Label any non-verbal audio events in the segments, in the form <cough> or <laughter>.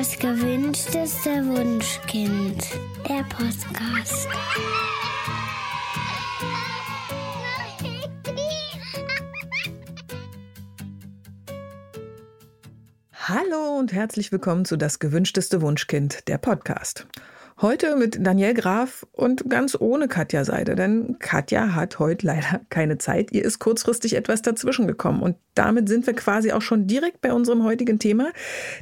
Das gewünschteste Wunschkind. Der Podcast. Hallo und herzlich willkommen zu Das gewünschteste Wunschkind, der Podcast. Heute mit Daniel Graf und ganz ohne Katja Seide, denn Katja hat heute leider keine Zeit. Ihr ist kurzfristig etwas dazwischen gekommen und damit sind wir quasi auch schon direkt bei unserem heutigen Thema,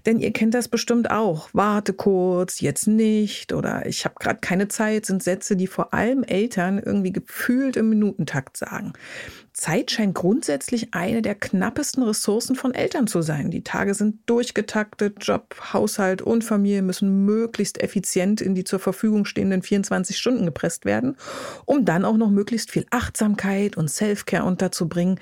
denn ihr kennt das bestimmt auch. Warte kurz, jetzt nicht oder ich habe gerade keine Zeit sind Sätze, die vor allem Eltern irgendwie gefühlt im Minutentakt sagen. Zeit scheint grundsätzlich eine der knappesten Ressourcen von Eltern zu sein. Die Tage sind durchgetaktet, Job, Haushalt und Familie müssen möglichst effizient in die zur Verfügung stehenden 24 Stunden gepresst werden, um dann auch noch möglichst viel Achtsamkeit und Selfcare unterzubringen.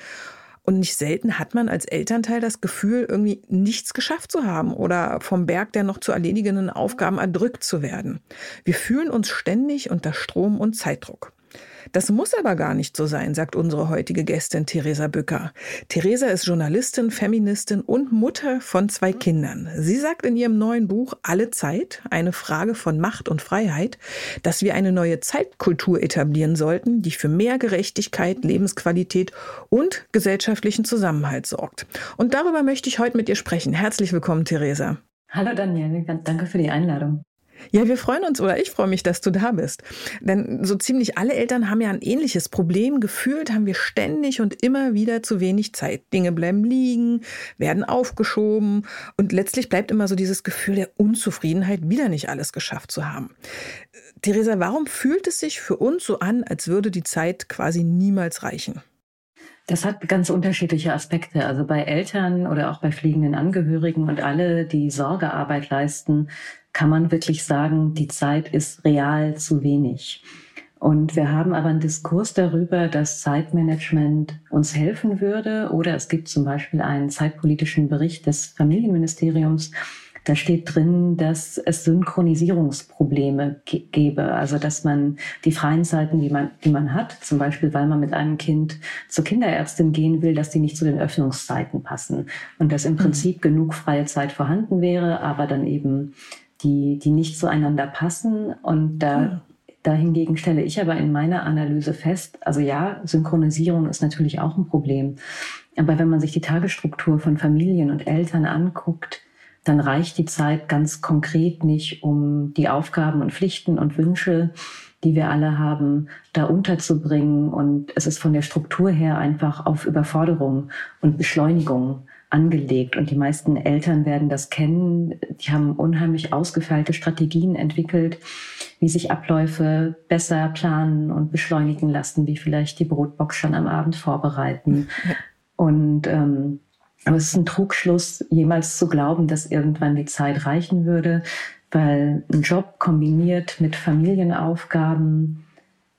Und nicht selten hat man als Elternteil das Gefühl, irgendwie nichts geschafft zu haben oder vom Berg der noch zu erledigenden Aufgaben erdrückt zu werden. Wir fühlen uns ständig unter Strom und Zeitdruck. Das muss aber gar nicht so sein, sagt unsere heutige Gästin Theresa Bücker. Theresa ist Journalistin, Feministin und Mutter von zwei Kindern. Sie sagt in ihrem neuen Buch Alle Zeit, eine Frage von Macht und Freiheit, dass wir eine neue Zeitkultur etablieren sollten, die für mehr Gerechtigkeit, Lebensqualität und gesellschaftlichen Zusammenhalt sorgt. Und darüber möchte ich heute mit ihr sprechen. Herzlich willkommen, Theresa. Hallo Daniel, danke für die Einladung. Ja, wir freuen uns oder ich freue mich, dass du da bist. Denn so ziemlich alle Eltern haben ja ein ähnliches Problem. Gefühlt haben wir ständig und immer wieder zu wenig Zeit. Dinge bleiben liegen, werden aufgeschoben und letztlich bleibt immer so dieses Gefühl der Unzufriedenheit, wieder nicht alles geschafft zu haben. Theresa, warum fühlt es sich für uns so an, als würde die Zeit quasi niemals reichen? Das hat ganz unterschiedliche Aspekte. Also bei Eltern oder auch bei fliegenden Angehörigen und alle, die Sorgearbeit leisten, kann man wirklich sagen, die Zeit ist real zu wenig. Und wir haben aber einen Diskurs darüber, dass Zeitmanagement uns helfen würde. Oder es gibt zum Beispiel einen zeitpolitischen Bericht des Familienministeriums. Da steht drin, dass es Synchronisierungsprobleme gäbe. Also, dass man die freien Zeiten, die man, die man hat, zum Beispiel, weil man mit einem Kind zur Kinderärztin gehen will, dass die nicht zu den Öffnungszeiten passen. Und dass im mhm. Prinzip mhm. genug freie Zeit vorhanden wäre, aber dann eben die, die nicht zueinander passen. Und da, ja. dahingegen stelle ich aber in meiner Analyse fest, also ja, Synchronisierung ist natürlich auch ein Problem. Aber wenn man sich die Tagesstruktur von Familien und Eltern anguckt, dann reicht die Zeit ganz konkret nicht, um die Aufgaben und Pflichten und Wünsche, die wir alle haben, da unterzubringen. Und es ist von der Struktur her einfach auf Überforderung und Beschleunigung angelegt. Und die meisten Eltern werden das kennen. Die haben unheimlich ausgefeilte Strategien entwickelt, wie sich Abläufe besser planen und beschleunigen lassen, wie vielleicht die Brotbox schon am Abend vorbereiten. Und ähm, aber es ist ein Trugschluss, jemals zu glauben, dass irgendwann die Zeit reichen würde, weil ein Job kombiniert mit Familienaufgaben,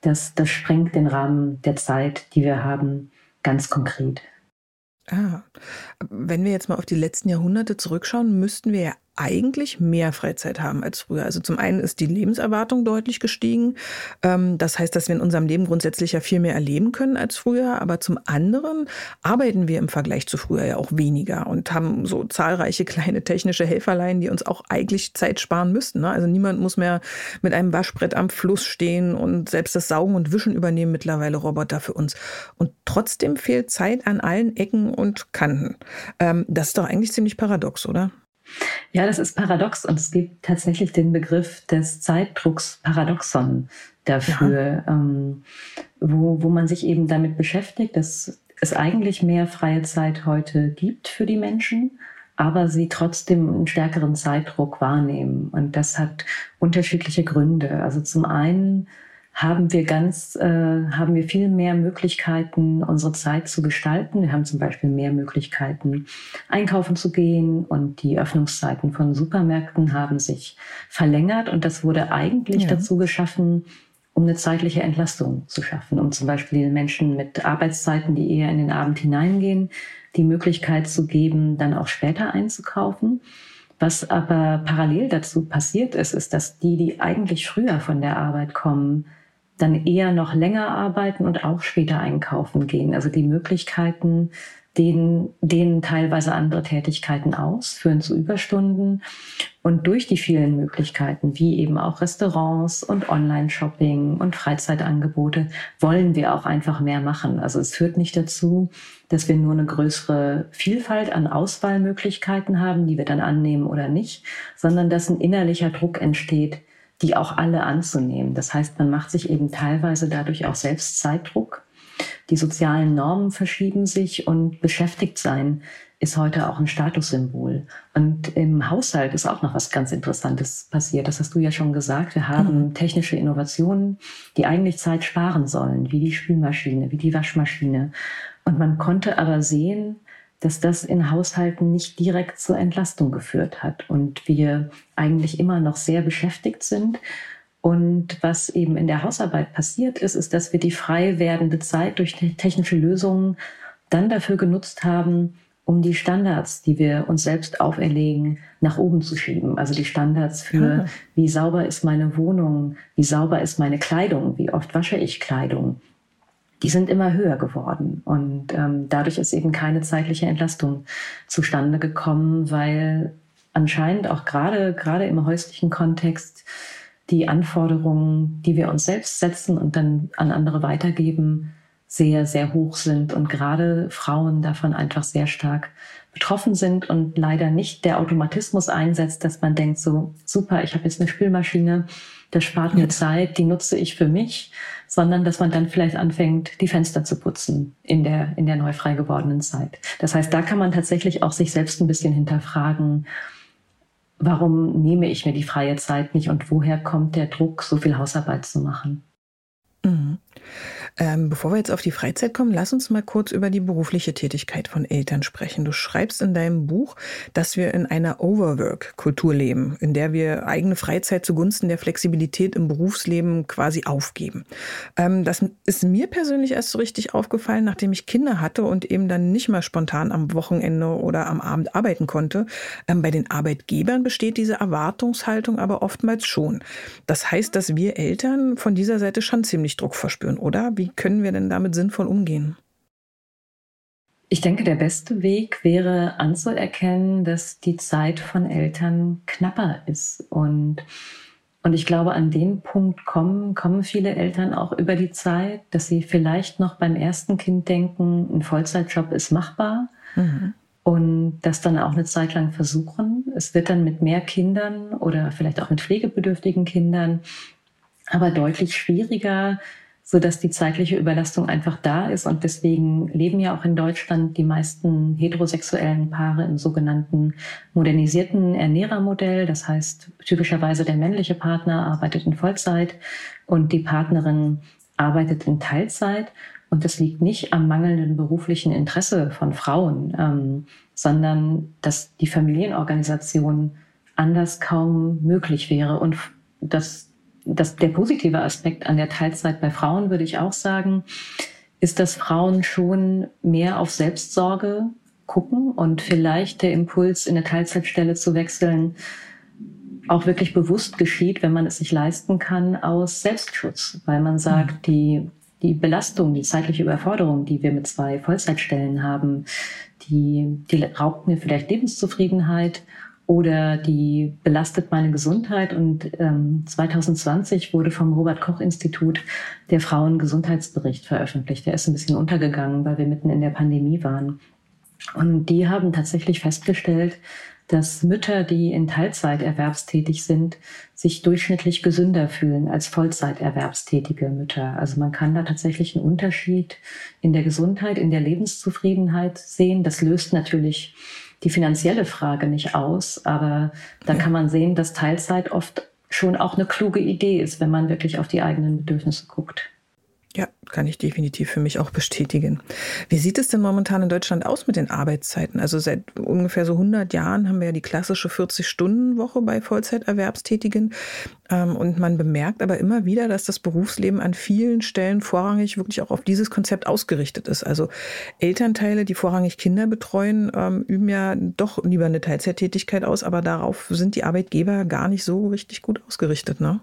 das, das sprengt den Rahmen der Zeit, die wir haben, ganz konkret. Ah, wenn wir jetzt mal auf die letzten Jahrhunderte zurückschauen, müssten wir ja eigentlich mehr Freizeit haben als früher. Also zum einen ist die Lebenserwartung deutlich gestiegen. Ähm, das heißt, dass wir in unserem Leben grundsätzlich ja viel mehr erleben können als früher. Aber zum anderen arbeiten wir im Vergleich zu früher ja auch weniger und haben so zahlreiche <laughs> kleine technische Helferlein, die uns auch eigentlich Zeit sparen müssten. Ne? Also niemand muss mehr mit einem Waschbrett am Fluss stehen und selbst das Saugen und Wischen übernehmen mittlerweile Roboter für uns. Und trotzdem fehlt Zeit an allen Ecken und Kanten. Ähm, das ist doch eigentlich ziemlich paradox, oder? Ja, das ist paradox und es gibt tatsächlich den Begriff des Zeitdrucks Paradoxon dafür, ja. ähm, wo, wo man sich eben damit beschäftigt, dass es eigentlich mehr freie Zeit heute gibt für die Menschen, aber sie trotzdem einen stärkeren Zeitdruck wahrnehmen. Und das hat unterschiedliche Gründe. Also zum einen haben wir ganz, äh, haben wir viel mehr Möglichkeiten, unsere Zeit zu gestalten. Wir haben zum Beispiel mehr Möglichkeiten, einkaufen zu gehen und die Öffnungszeiten von Supermärkten haben sich verlängert und das wurde eigentlich ja. dazu geschaffen, um eine zeitliche Entlastung zu schaffen, um zum Beispiel den Menschen mit Arbeitszeiten, die eher in den Abend hineingehen, die Möglichkeit zu geben, dann auch später einzukaufen. Was aber parallel dazu passiert ist, ist, dass die, die eigentlich früher von der Arbeit kommen, dann eher noch länger arbeiten und auch später einkaufen gehen. Also die Möglichkeiten, denen, denen teilweise andere Tätigkeiten aus, führen zu Überstunden. Und durch die vielen Möglichkeiten, wie eben auch Restaurants und Online-Shopping und Freizeitangebote, wollen wir auch einfach mehr machen. Also es führt nicht dazu, dass wir nur eine größere Vielfalt an Auswahlmöglichkeiten haben, die wir dann annehmen oder nicht, sondern dass ein innerlicher Druck entsteht, die auch alle anzunehmen. Das heißt, man macht sich eben teilweise dadurch auch selbst Zeitdruck. Die sozialen Normen verschieben sich und beschäftigt sein ist heute auch ein Statussymbol. Und im Haushalt ist auch noch was ganz Interessantes passiert. Das hast du ja schon gesagt. Wir haben mhm. technische Innovationen, die eigentlich Zeit sparen sollen, wie die Spülmaschine, wie die Waschmaschine. Und man konnte aber sehen, dass das in Haushalten nicht direkt zur Entlastung geführt hat und wir eigentlich immer noch sehr beschäftigt sind. Und was eben in der Hausarbeit passiert ist, ist, dass wir die frei werdende Zeit durch technische Lösungen dann dafür genutzt haben, um die Standards, die wir uns selbst auferlegen, nach oben zu schieben. Also die Standards für, ah. wie sauber ist meine Wohnung, wie sauber ist meine Kleidung, wie oft wasche ich Kleidung. Die sind immer höher geworden. Und ähm, dadurch ist eben keine zeitliche Entlastung zustande gekommen, weil anscheinend auch gerade, gerade im häuslichen Kontext die Anforderungen, die wir uns selbst setzen und dann an andere weitergeben, sehr, sehr hoch sind und gerade Frauen davon einfach sehr stark betroffen sind und leider nicht der Automatismus einsetzt, dass man denkt, so super, ich habe jetzt eine Spülmaschine, das spart mir Zeit, die nutze ich für mich, sondern dass man dann vielleicht anfängt, die Fenster zu putzen in der, in der neu frei gewordenen Zeit. Das heißt, da kann man tatsächlich auch sich selbst ein bisschen hinterfragen, warum nehme ich mir die freie Zeit nicht und woher kommt der Druck, so viel Hausarbeit zu machen? Mhm. Ähm, bevor wir jetzt auf die Freizeit kommen, lass uns mal kurz über die berufliche Tätigkeit von Eltern sprechen. Du schreibst in deinem Buch, dass wir in einer Overwork-Kultur leben, in der wir eigene Freizeit zugunsten der Flexibilität im Berufsleben quasi aufgeben. Ähm, das ist mir persönlich erst so richtig aufgefallen, nachdem ich Kinder hatte und eben dann nicht mehr spontan am Wochenende oder am Abend arbeiten konnte. Ähm, bei den Arbeitgebern besteht diese Erwartungshaltung aber oftmals schon. Das heißt, dass wir Eltern von dieser Seite schon ziemlich Druck verspüren, oder? Wie wie können wir denn damit sinnvoll umgehen? Ich denke, der beste Weg wäre anzuerkennen, dass die Zeit von Eltern knapper ist. Und, und ich glaube, an den Punkt kommen, kommen viele Eltern auch über die Zeit, dass sie vielleicht noch beim ersten Kind denken, ein Vollzeitjob ist machbar. Mhm. Und das dann auch eine Zeit lang versuchen. Es wird dann mit mehr Kindern oder vielleicht auch mit pflegebedürftigen Kindern aber deutlich schwieriger, so dass die zeitliche Überlastung einfach da ist. Und deswegen leben ja auch in Deutschland die meisten heterosexuellen Paare im sogenannten modernisierten Ernährermodell. Das heißt, typischerweise der männliche Partner arbeitet in Vollzeit und die Partnerin arbeitet in Teilzeit. Und das liegt nicht am mangelnden beruflichen Interesse von Frauen, ähm, sondern dass die Familienorganisation anders kaum möglich wäre und dass das, der positive Aspekt an der Teilzeit bei Frauen, würde ich auch sagen, ist, dass Frauen schon mehr auf Selbstsorge gucken und vielleicht der Impuls, in eine Teilzeitstelle zu wechseln, auch wirklich bewusst geschieht, wenn man es sich leisten kann, aus Selbstschutz, weil man sagt, mhm. die, die Belastung, die zeitliche Überforderung, die wir mit zwei Vollzeitstellen haben, die, die raubt mir vielleicht Lebenszufriedenheit oder die belastet meine Gesundheit. Und ähm, 2020 wurde vom Robert Koch Institut der Frauengesundheitsbericht veröffentlicht. Der ist ein bisschen untergegangen, weil wir mitten in der Pandemie waren. Und die haben tatsächlich festgestellt, dass Mütter, die in Teilzeit erwerbstätig sind, sich durchschnittlich gesünder fühlen als Vollzeiterwerbstätige Mütter. Also man kann da tatsächlich einen Unterschied in der Gesundheit, in der Lebenszufriedenheit sehen. Das löst natürlich die finanzielle Frage nicht aus, aber da kann man sehen, dass Teilzeit oft schon auch eine kluge Idee ist, wenn man wirklich auf die eigenen Bedürfnisse guckt. Ja, kann ich definitiv für mich auch bestätigen. Wie sieht es denn momentan in Deutschland aus mit den Arbeitszeiten? Also seit ungefähr so 100 Jahren haben wir ja die klassische 40-Stunden-Woche bei Vollzeiterwerbstätigen. Ähm, und man bemerkt aber immer wieder, dass das Berufsleben an vielen Stellen vorrangig wirklich auch auf dieses Konzept ausgerichtet ist. Also Elternteile, die vorrangig Kinder betreuen, ähm, üben ja doch lieber eine Teilzeittätigkeit aus, aber darauf sind die Arbeitgeber gar nicht so richtig gut ausgerichtet, ne?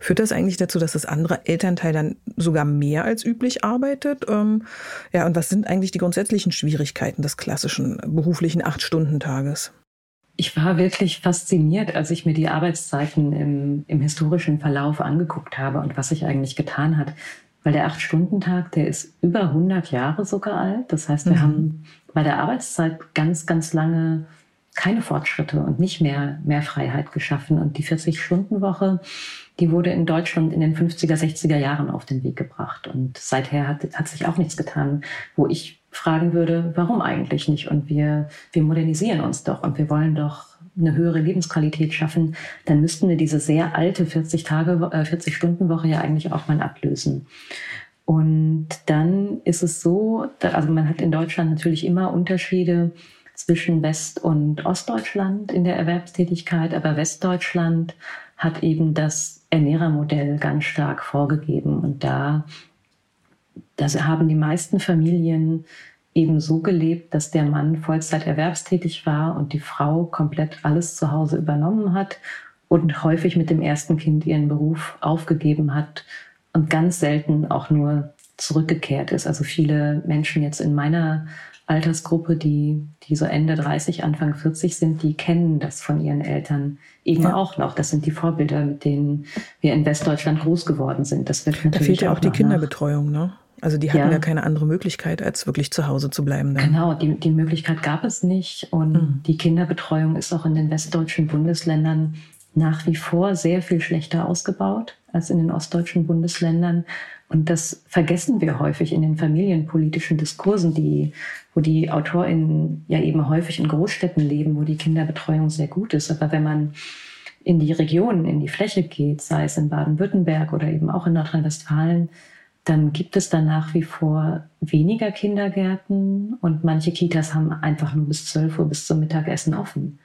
Führt das eigentlich dazu, dass das andere Elternteil dann sogar mehr als üblich arbeitet? Ähm, ja, und was sind eigentlich die grundsätzlichen Schwierigkeiten des klassischen beruflichen Acht-Stunden-Tages? Ich war wirklich fasziniert, als ich mir die Arbeitszeiten im, im historischen Verlauf angeguckt habe und was sich eigentlich getan hat. Weil der Acht-Stunden-Tag, der ist über 100 Jahre sogar alt. Das heißt, wir mhm. haben bei der Arbeitszeit ganz, ganz lange keine Fortschritte und nicht mehr, mehr Freiheit geschaffen. Und die 40-Stunden-Woche, die wurde in Deutschland in den 50er, 60er Jahren auf den Weg gebracht. Und seither hat, hat sich auch nichts getan, wo ich fragen würde, warum eigentlich nicht? Und wir, wir modernisieren uns doch und wir wollen doch eine höhere Lebensqualität schaffen, dann müssten wir diese sehr alte 40 Tage, äh, 40 Stunden Woche ja eigentlich auch mal ablösen. Und dann ist es so, also man hat in Deutschland natürlich immer Unterschiede zwischen West- und Ostdeutschland in der Erwerbstätigkeit, aber Westdeutschland hat eben das Ernährermodell ganz stark vorgegeben. Und da das haben die meisten Familien eben so gelebt, dass der Mann Vollzeit erwerbstätig war und die Frau komplett alles zu Hause übernommen hat und häufig mit dem ersten Kind ihren Beruf aufgegeben hat und ganz selten auch nur zurückgekehrt ist. Also viele Menschen jetzt in meiner Altersgruppe, die, die so Ende 30, Anfang 40 sind, die kennen das von ihren Eltern eben ja. auch noch. Das sind die Vorbilder, mit denen wir in Westdeutschland groß geworden sind. Das wird natürlich da fehlt ja auch, auch die Kinderbetreuung, ne? Also die hatten ja. ja. keine andere Möglichkeit, als wirklich zu Hause zu bleiben. Dann. Genau, die, die Möglichkeit gab es nicht. Und mhm. die Kinderbetreuung ist auch in den westdeutschen Bundesländern nach wie vor sehr viel schlechter ausgebaut als in den ostdeutschen Bundesländern. Und das vergessen wir häufig in den familienpolitischen Diskursen, die, wo die AutorInnen ja eben häufig in Großstädten leben, wo die Kinderbetreuung sehr gut ist. Aber wenn man in die Regionen, in die Fläche geht, sei es in Baden-Württemberg oder eben auch in Nordrhein-Westfalen, dann gibt es da nach wie vor weniger Kindergärten und manche Kitas haben einfach nur bis 12 Uhr bis zum Mittagessen offen.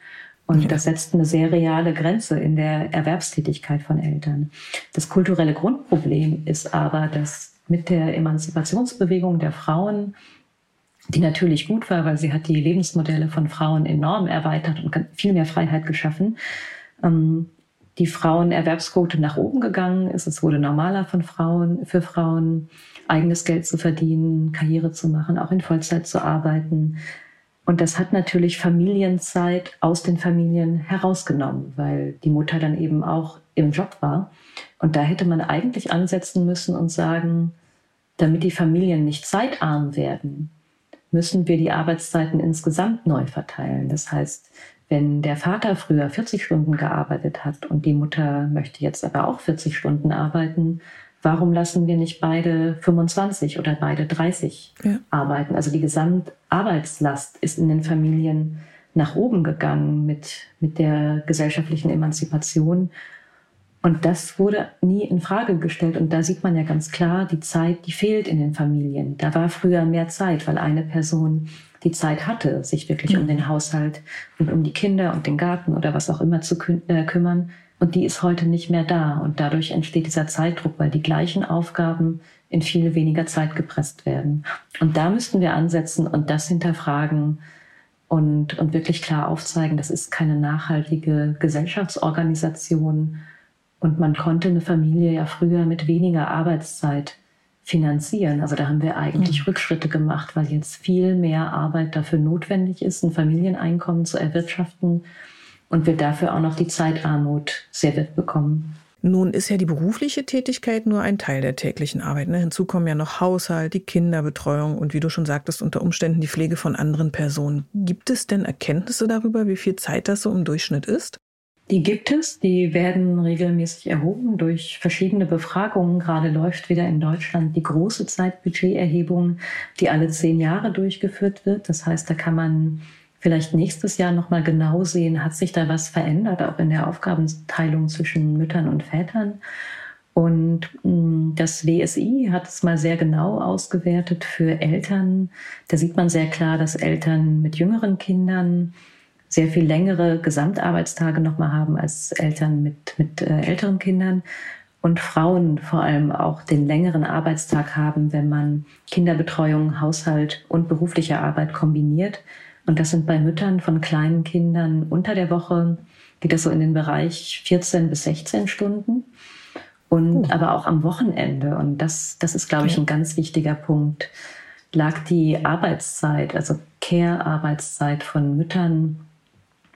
Und ja. das setzt eine sehr reale Grenze in der Erwerbstätigkeit von Eltern. Das kulturelle Grundproblem ist aber, dass mit der Emanzipationsbewegung der Frauen, die natürlich gut war, weil sie hat die Lebensmodelle von Frauen enorm erweitert und viel mehr Freiheit geschaffen, ähm, die Frauenerwerbsquote nach oben gegangen ist. Es wurde normaler von Frauen, für Frauen, eigenes Geld zu verdienen, Karriere zu machen, auch in Vollzeit zu arbeiten. Und das hat natürlich Familienzeit aus den Familien herausgenommen, weil die Mutter dann eben auch im Job war. Und da hätte man eigentlich ansetzen müssen und sagen, damit die Familien nicht zeitarm werden, müssen wir die Arbeitszeiten insgesamt neu verteilen. Das heißt, wenn der Vater früher 40 Stunden gearbeitet hat und die Mutter möchte jetzt aber auch 40 Stunden arbeiten, warum lassen wir nicht beide 25 oder beide 30 ja. arbeiten? Also die Gesamtarbeitslast ist in den Familien nach oben gegangen mit, mit der gesellschaftlichen Emanzipation. Und das wurde nie in Frage gestellt. Und da sieht man ja ganz klar, die Zeit, die fehlt in den Familien. Da war früher mehr Zeit, weil eine Person die Zeit hatte, sich wirklich um den Haushalt und um die Kinder und den Garten oder was auch immer zu äh, kümmern. Und die ist heute nicht mehr da. Und dadurch entsteht dieser Zeitdruck, weil die gleichen Aufgaben in viel weniger Zeit gepresst werden. Und da müssten wir ansetzen und das hinterfragen und, und wirklich klar aufzeigen, das ist keine nachhaltige Gesellschaftsorganisation. Und man konnte eine Familie ja früher mit weniger Arbeitszeit finanzieren. Also da haben wir eigentlich mhm. Rückschritte gemacht, weil jetzt viel mehr Arbeit dafür notwendig ist, ein Familieneinkommen zu erwirtschaften und wir dafür auch noch die Zeitarmut serviert bekommen. Nun ist ja die berufliche Tätigkeit nur ein Teil der täglichen Arbeit. Ne? Hinzu kommen ja noch Haushalt, die Kinderbetreuung und wie du schon sagtest, unter Umständen die Pflege von anderen Personen. Gibt es denn Erkenntnisse darüber, wie viel Zeit das so im Durchschnitt ist? Die gibt es, die werden regelmäßig erhoben durch verschiedene Befragungen. Gerade läuft wieder in Deutschland die große Zeitbudgeterhebung, die alle zehn Jahre durchgeführt wird. Das heißt, da kann man vielleicht nächstes Jahr nochmal genau sehen, hat sich da was verändert, auch in der Aufgabenteilung zwischen Müttern und Vätern. Und mm, das WSI hat es mal sehr genau ausgewertet für Eltern. Da sieht man sehr klar, dass Eltern mit jüngeren Kindern sehr viel längere Gesamtarbeitstage nochmal haben als Eltern mit, mit äh, älteren Kindern und Frauen vor allem auch den längeren Arbeitstag haben, wenn man Kinderbetreuung, Haushalt und berufliche Arbeit kombiniert. Und das sind bei Müttern von kleinen Kindern unter der Woche, geht das so in den Bereich 14 bis 16 Stunden. Und uh. aber auch am Wochenende. Und das, das ist, glaube ich, ein ganz wichtiger Punkt. Lag die Arbeitszeit, also Care-Arbeitszeit von Müttern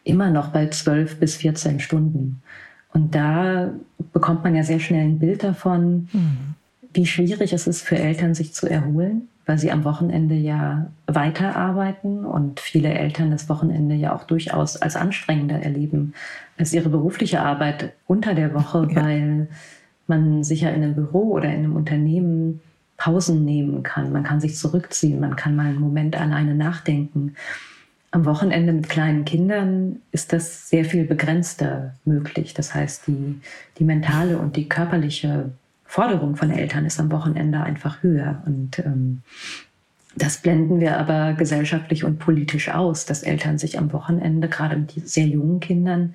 immer noch bei 12 bis 14 Stunden. Und da bekommt man ja sehr schnell ein Bild davon, mhm. wie schwierig es ist für Eltern, sich zu erholen, weil sie am Wochenende ja weiterarbeiten und viele Eltern das Wochenende ja auch durchaus als anstrengender erleben als ihre berufliche Arbeit unter der Woche, ja. weil man sich ja in einem Büro oder in einem Unternehmen Pausen nehmen kann. Man kann sich zurückziehen, man kann mal einen Moment alleine nachdenken. Am Wochenende mit kleinen Kindern ist das sehr viel begrenzter möglich. Das heißt, die, die mentale und die körperliche Forderung von Eltern ist am Wochenende einfach höher. Und ähm, das blenden wir aber gesellschaftlich und politisch aus, dass Eltern sich am Wochenende, gerade mit sehr jungen Kindern,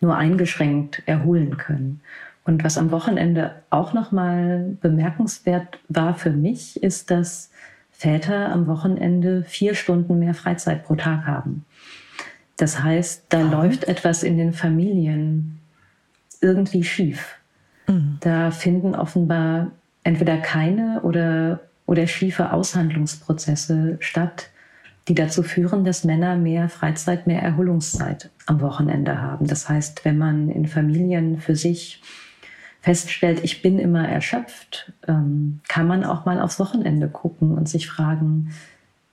nur eingeschränkt erholen können. Und was am Wochenende auch nochmal bemerkenswert war für mich, ist, dass Väter am Wochenende vier Stunden mehr Freizeit pro Tag haben. Das heißt, da läuft etwas in den Familien irgendwie schief. Mhm. Da finden offenbar entweder keine oder, oder schiefe Aushandlungsprozesse statt, die dazu führen, dass Männer mehr Freizeit, mehr Erholungszeit am Wochenende haben. Das heißt, wenn man in Familien für sich feststellt, ich bin immer erschöpft, ähm, kann man auch mal aufs Wochenende gucken und sich fragen,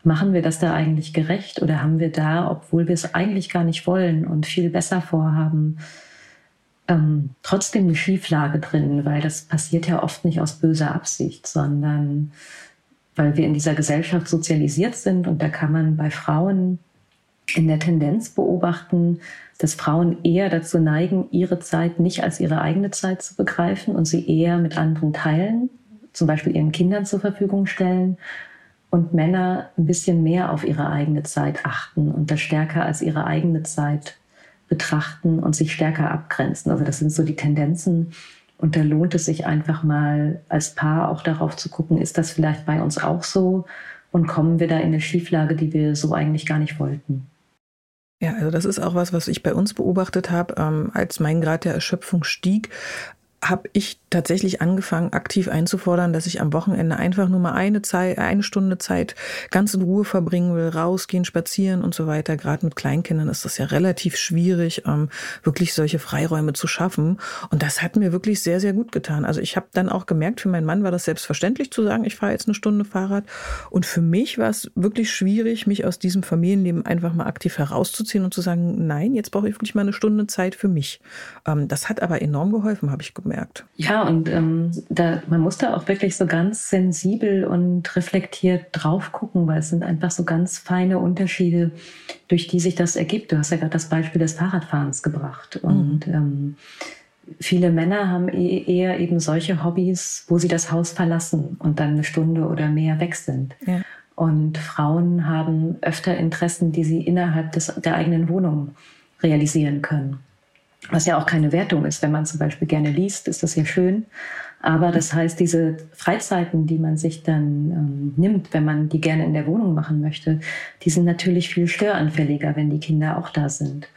machen wir das da eigentlich gerecht oder haben wir da, obwohl wir es eigentlich gar nicht wollen und viel besser vorhaben, ähm, trotzdem eine Schieflage drin, weil das passiert ja oft nicht aus böser Absicht, sondern weil wir in dieser Gesellschaft sozialisiert sind. Und da kann man bei Frauen in der Tendenz beobachten, dass Frauen eher dazu neigen, ihre Zeit nicht als ihre eigene Zeit zu begreifen und sie eher mit anderen teilen, zum Beispiel ihren Kindern zur Verfügung stellen und Männer ein bisschen mehr auf ihre eigene Zeit achten und das stärker als ihre eigene Zeit betrachten und sich stärker abgrenzen. Also das sind so die Tendenzen. Und da lohnt es sich einfach mal als Paar auch darauf zu gucken, ist das vielleicht bei uns auch so? Und kommen wir da in eine Schieflage, die wir so eigentlich gar nicht wollten? Ja, also das ist auch was, was ich bei uns beobachtet habe, ähm, als mein Grad der Erschöpfung stieg, habe ich tatsächlich angefangen, aktiv einzufordern, dass ich am Wochenende einfach nur mal eine Zeit, eine Stunde Zeit ganz in Ruhe verbringen will, rausgehen, spazieren und so weiter. Gerade mit Kleinkindern ist das ja relativ schwierig, ähm, wirklich solche Freiräume zu schaffen. Und das hat mir wirklich sehr, sehr gut getan. Also ich habe dann auch gemerkt, für meinen Mann war das selbstverständlich zu sagen, ich fahre jetzt eine Stunde Fahrrad. Und für mich war es wirklich schwierig, mich aus diesem Familienleben einfach mal aktiv herauszuziehen und zu sagen, nein, jetzt brauche ich wirklich mal eine Stunde Zeit für mich. Ähm, das hat aber enorm geholfen, habe ich gemerkt. Ja, und ähm, da, man muss da auch wirklich so ganz sensibel und reflektiert drauf gucken, weil es sind einfach so ganz feine Unterschiede, durch die sich das ergibt. Du hast ja gerade das Beispiel des Fahrradfahrens gebracht. Mhm. Und ähm, viele Männer haben e eher eben solche Hobbys, wo sie das Haus verlassen und dann eine Stunde oder mehr weg sind. Ja. Und Frauen haben öfter Interessen, die sie innerhalb des, der eigenen Wohnung realisieren können was ja auch keine Wertung ist. Wenn man zum Beispiel gerne liest, ist das ja schön. Aber das heißt, diese Freizeiten, die man sich dann ähm, nimmt, wenn man die gerne in der Wohnung machen möchte, die sind natürlich viel störanfälliger, wenn die Kinder auch da sind.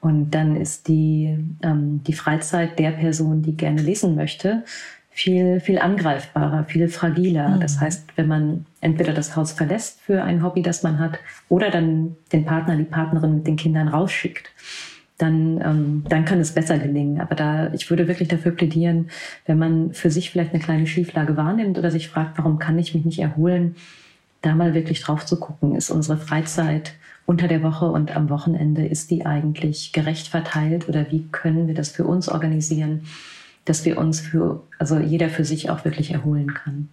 Und dann ist die, ähm, die Freizeit der Person, die gerne lesen möchte, viel, viel angreifbarer, viel fragiler. Mhm. Das heißt, wenn man entweder das Haus verlässt für ein Hobby, das man hat, oder dann den Partner, die Partnerin mit den Kindern rausschickt, dann, ähm, dann kann es besser gelingen. Aber da, ich würde wirklich dafür plädieren, wenn man für sich vielleicht eine kleine Schieflage wahrnimmt oder sich fragt, warum kann ich mich nicht erholen, da mal wirklich drauf zu gucken, ist unsere Freizeit unter der Woche und am Wochenende, ist die eigentlich gerecht verteilt oder wie können wir das für uns organisieren, dass wir uns für, also jeder für sich auch wirklich erholen kann.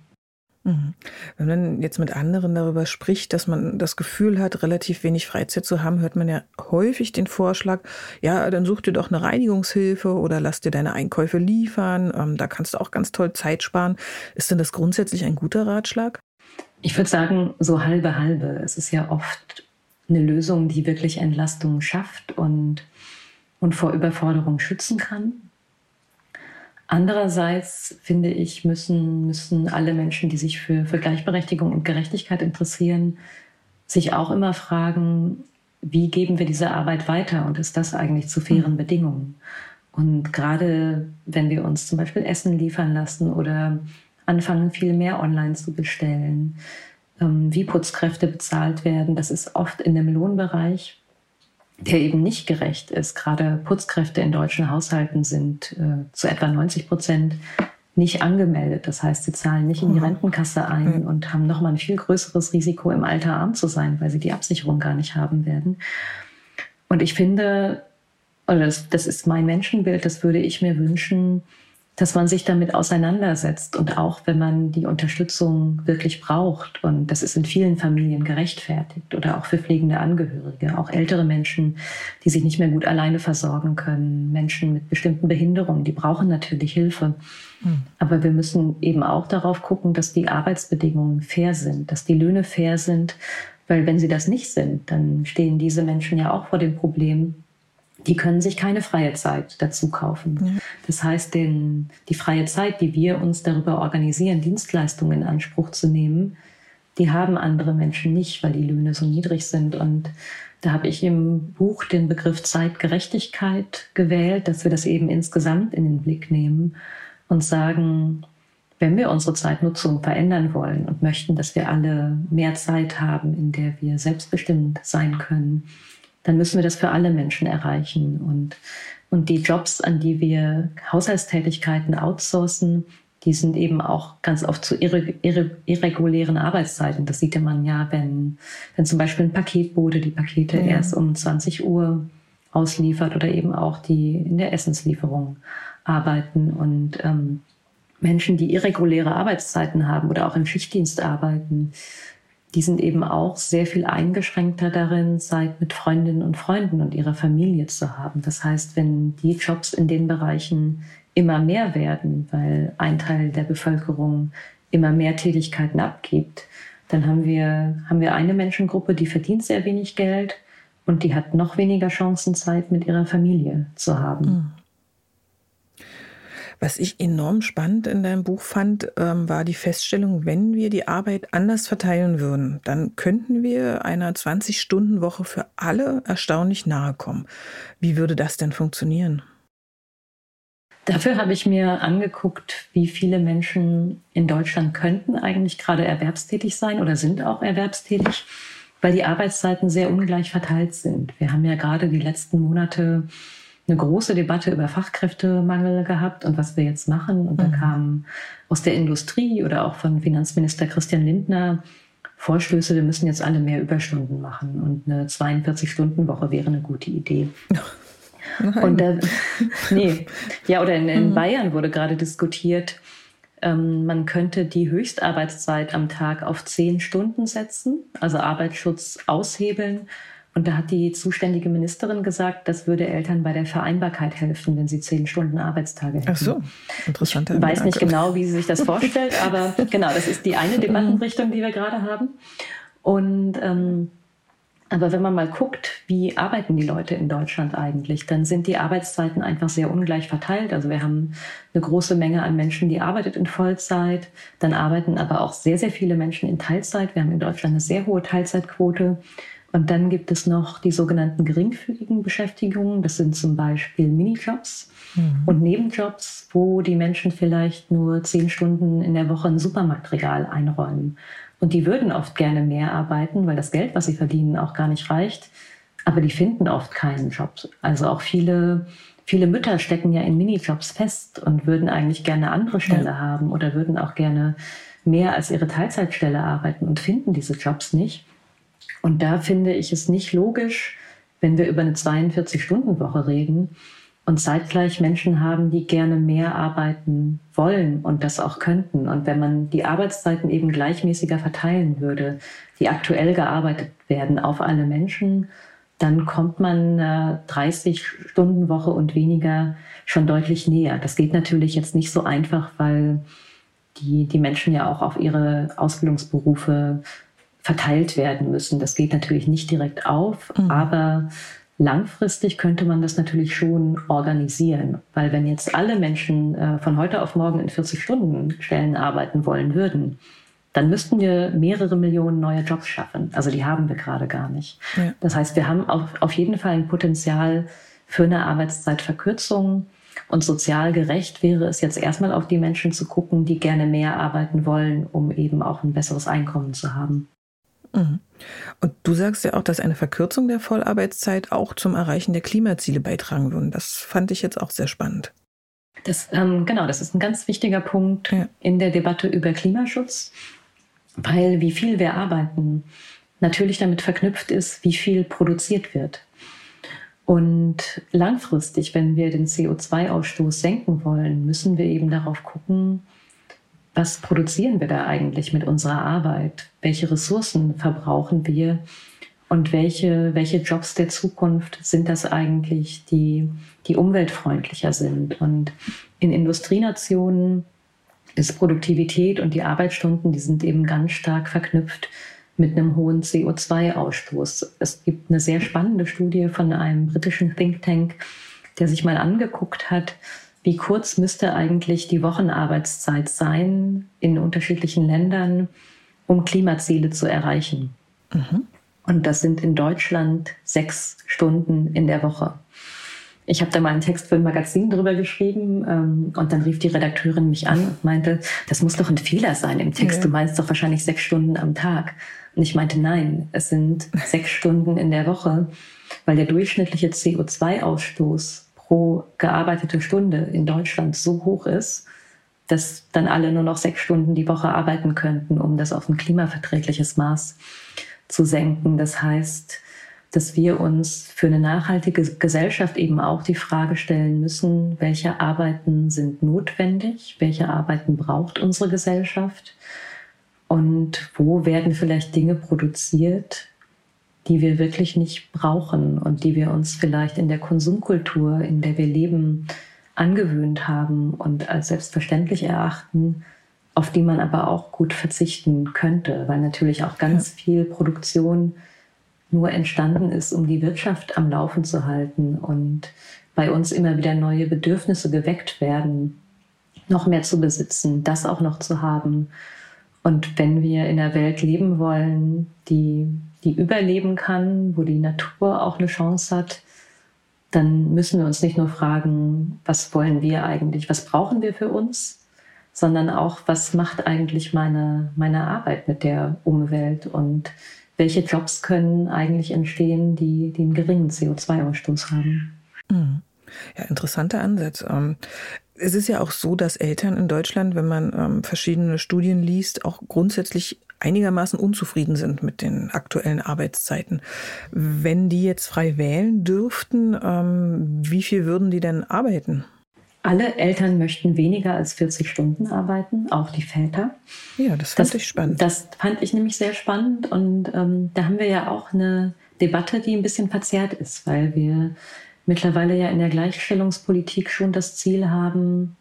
Wenn man jetzt mit anderen darüber spricht, dass man das Gefühl hat, relativ wenig Freizeit zu haben, hört man ja häufig den Vorschlag, ja, dann such dir doch eine Reinigungshilfe oder lass dir deine Einkäufe liefern. Ähm, da kannst du auch ganz toll Zeit sparen. Ist denn das grundsätzlich ein guter Ratschlag? Ich würde sagen, so halbe halbe. Es ist ja oft eine Lösung, die wirklich Entlastung schafft und, und vor Überforderung schützen kann. Andererseits finde ich, müssen, müssen alle Menschen, die sich für, für Gleichberechtigung und Gerechtigkeit interessieren, sich auch immer fragen, wie geben wir diese Arbeit weiter und ist das eigentlich zu fairen mhm. Bedingungen? Und gerade wenn wir uns zum Beispiel Essen liefern lassen oder anfangen, viel mehr online zu bestellen, ähm, wie Putzkräfte bezahlt werden, das ist oft in dem Lohnbereich. Der eben nicht gerecht ist. Gerade Putzkräfte in deutschen Haushalten sind äh, zu etwa 90 Prozent nicht angemeldet. Das heißt, sie zahlen nicht in die Rentenkasse ein mhm. und haben nochmal ein viel größeres Risiko, im Alter arm zu sein, weil sie die Absicherung gar nicht haben werden. Und ich finde, oder das, das ist mein Menschenbild, das würde ich mir wünschen, dass man sich damit auseinandersetzt und auch wenn man die Unterstützung wirklich braucht und das ist in vielen Familien gerechtfertigt oder auch für pflegende Angehörige, auch ältere Menschen, die sich nicht mehr gut alleine versorgen können, Menschen mit bestimmten Behinderungen, die brauchen natürlich Hilfe. Mhm. Aber wir müssen eben auch darauf gucken, dass die Arbeitsbedingungen fair sind, dass die Löhne fair sind, weil wenn sie das nicht sind, dann stehen diese Menschen ja auch vor dem Problem, die können sich keine freie Zeit dazu kaufen. Ja. Das heißt, den, die freie Zeit, die wir uns darüber organisieren, Dienstleistungen in Anspruch zu nehmen, die haben andere Menschen nicht, weil die Löhne so niedrig sind. Und da habe ich im Buch den Begriff Zeitgerechtigkeit gewählt, dass wir das eben insgesamt in den Blick nehmen und sagen, wenn wir unsere Zeitnutzung verändern wollen und möchten, dass wir alle mehr Zeit haben, in der wir selbstbestimmt sein können, dann müssen wir das für alle Menschen erreichen. Und, und die Jobs, an die wir Haushaltstätigkeiten outsourcen, die sind eben auch ganz oft zu irre, irre, irregulären Arbeitszeiten. Das sieht man ja, wenn, wenn zum Beispiel ein Paketbote die Pakete ja. erst um 20 Uhr ausliefert oder eben auch die in der Essenslieferung arbeiten. Und ähm, Menschen, die irreguläre Arbeitszeiten haben oder auch im Schichtdienst arbeiten, die sind eben auch sehr viel eingeschränkter darin, Zeit mit Freundinnen und Freunden und ihrer Familie zu haben. Das heißt, wenn die Jobs in den Bereichen immer mehr werden, weil ein Teil der Bevölkerung immer mehr Tätigkeiten abgibt, dann haben wir, haben wir eine Menschengruppe, die verdient sehr wenig Geld und die hat noch weniger Chancen, Zeit mit ihrer Familie zu haben. Mhm. Was ich enorm spannend in deinem Buch fand, ähm, war die Feststellung, wenn wir die Arbeit anders verteilen würden, dann könnten wir einer 20-Stunden-Woche für alle erstaunlich nahe kommen. Wie würde das denn funktionieren? Dafür habe ich mir angeguckt, wie viele Menschen in Deutschland könnten eigentlich gerade erwerbstätig sein oder sind auch erwerbstätig, weil die Arbeitszeiten sehr ungleich verteilt sind. Wir haben ja gerade die letzten Monate eine große Debatte über Fachkräftemangel gehabt und was wir jetzt machen. Und mhm. da kamen aus der Industrie oder auch von Finanzminister Christian Lindner Vorstöße, wir müssen jetzt alle mehr Überstunden machen und eine 42-Stunden-Woche wäre eine gute Idee. Nein. Und da, nee, ja, oder in, in mhm. Bayern wurde gerade diskutiert, ähm, man könnte die Höchstarbeitszeit am Tag auf zehn Stunden setzen, also Arbeitsschutz aushebeln und da hat die zuständige Ministerin gesagt, das würde Eltern bei der Vereinbarkeit helfen, wenn sie zehn Stunden Arbeitstage hätten. Ach so, interessant. Ich weiß nicht genau, wie sie sich das vorstellt, <laughs> aber genau, das ist die eine <laughs> Debattenrichtung, die wir gerade haben. Und ähm, aber wenn man mal guckt, wie arbeiten die Leute in Deutschland eigentlich, dann sind die Arbeitszeiten einfach sehr ungleich verteilt. Also wir haben eine große Menge an Menschen, die arbeitet in Vollzeit. Dann arbeiten aber auch sehr, sehr viele Menschen in Teilzeit. Wir haben in Deutschland eine sehr hohe Teilzeitquote. Und dann gibt es noch die sogenannten geringfügigen Beschäftigungen. Das sind zum Beispiel Minijobs mhm. und Nebenjobs, wo die Menschen vielleicht nur zehn Stunden in der Woche ein Supermarktregal einräumen. Und die würden oft gerne mehr arbeiten, weil das Geld, was sie verdienen, auch gar nicht reicht. Aber die finden oft keinen Job. Also auch viele, viele Mütter stecken ja in Minijobs fest und würden eigentlich gerne andere Stelle ja. haben oder würden auch gerne mehr als ihre Teilzeitstelle arbeiten und finden diese Jobs nicht. Und da finde ich es nicht logisch, wenn wir über eine 42-Stunden-Woche reden und zeitgleich Menschen haben, die gerne mehr arbeiten wollen und das auch könnten. Und wenn man die Arbeitszeiten eben gleichmäßiger verteilen würde, die aktuell gearbeitet werden auf alle Menschen, dann kommt man einer 30-Stunden-Woche und weniger schon deutlich näher. Das geht natürlich jetzt nicht so einfach, weil die, die Menschen ja auch auf ihre Ausbildungsberufe verteilt werden müssen. Das geht natürlich nicht direkt auf, mhm. aber langfristig könnte man das natürlich schon organisieren, weil wenn jetzt alle Menschen äh, von heute auf morgen in 40 Stunden Stellen arbeiten wollen würden, dann müssten wir mehrere Millionen neue Jobs schaffen. Also die haben wir gerade gar nicht. Ja. Das heißt, wir haben auf, auf jeden Fall ein Potenzial für eine Arbeitszeitverkürzung. Und sozial gerecht wäre es jetzt erstmal auf die Menschen zu gucken, die gerne mehr arbeiten wollen, um eben auch ein besseres Einkommen zu haben. Mhm. Und du sagst ja auch, dass eine Verkürzung der Vollarbeitszeit auch zum Erreichen der Klimaziele beitragen würde. Das fand ich jetzt auch sehr spannend. Das, ähm, genau, das ist ein ganz wichtiger Punkt ja. in der Debatte über Klimaschutz, weil wie viel wir arbeiten natürlich damit verknüpft ist, wie viel produziert wird. Und langfristig, wenn wir den CO2-Ausstoß senken wollen, müssen wir eben darauf gucken, was produzieren wir da eigentlich mit unserer Arbeit? Welche Ressourcen verbrauchen wir? Und welche, welche Jobs der Zukunft sind das eigentlich, die, die umweltfreundlicher sind? Und in Industrienationen ist Produktivität und die Arbeitsstunden, die sind eben ganz stark verknüpft mit einem hohen CO2-Ausstoß. Es gibt eine sehr spannende Studie von einem britischen Think Tank, der sich mal angeguckt hat, wie kurz müsste eigentlich die Wochenarbeitszeit sein in unterschiedlichen Ländern, um Klimaziele zu erreichen. Mhm. Und das sind in Deutschland sechs Stunden in der Woche. Ich habe da mal einen Text für ein Magazin drüber geschrieben ähm, und dann rief die Redakteurin mich an und meinte, das muss doch ein Fehler sein im Text. Ja. Du meinst doch wahrscheinlich sechs Stunden am Tag. Und ich meinte, nein, es sind sechs Stunden in der Woche, weil der durchschnittliche CO2-Ausstoß pro gearbeitete Stunde in Deutschland so hoch ist, dass dann alle nur noch sechs Stunden die Woche arbeiten könnten, um das auf ein klimaverträgliches Maß zu senken. Das heißt, dass wir uns für eine nachhaltige Gesellschaft eben auch die Frage stellen müssen, welche Arbeiten sind notwendig, welche Arbeiten braucht unsere Gesellschaft und wo werden vielleicht Dinge produziert, die wir wirklich nicht brauchen und die wir uns vielleicht in der Konsumkultur, in der wir leben, angewöhnt haben und als selbstverständlich erachten, auf die man aber auch gut verzichten könnte, weil natürlich auch ganz ja. viel Produktion nur entstanden ist, um die Wirtschaft am Laufen zu halten und bei uns immer wieder neue Bedürfnisse geweckt werden, noch mehr zu besitzen, das auch noch zu haben. Und wenn wir in einer Welt leben wollen, die die überleben kann, wo die Natur auch eine Chance hat, dann müssen wir uns nicht nur fragen, was wollen wir eigentlich, was brauchen wir für uns, sondern auch, was macht eigentlich meine, meine Arbeit mit der Umwelt und welche Jobs können eigentlich entstehen, die, die einen geringen CO2-Ausstoß haben. Mhm. Ja, interessanter Ansatz. Es ist ja auch so, dass Eltern in Deutschland, wenn man ähm, verschiedene Studien liest, auch grundsätzlich einigermaßen unzufrieden sind mit den aktuellen Arbeitszeiten. Wenn die jetzt frei wählen dürften, ähm, wie viel würden die denn arbeiten? Alle Eltern möchten weniger als 40 Stunden arbeiten, auch die Väter. Ja, das fand das, ich spannend. Das fand ich nämlich sehr spannend. Und ähm, da haben wir ja auch eine Debatte, die ein bisschen verzerrt ist, weil wir mittlerweile ja in der Gleichstellungspolitik schon das Ziel haben,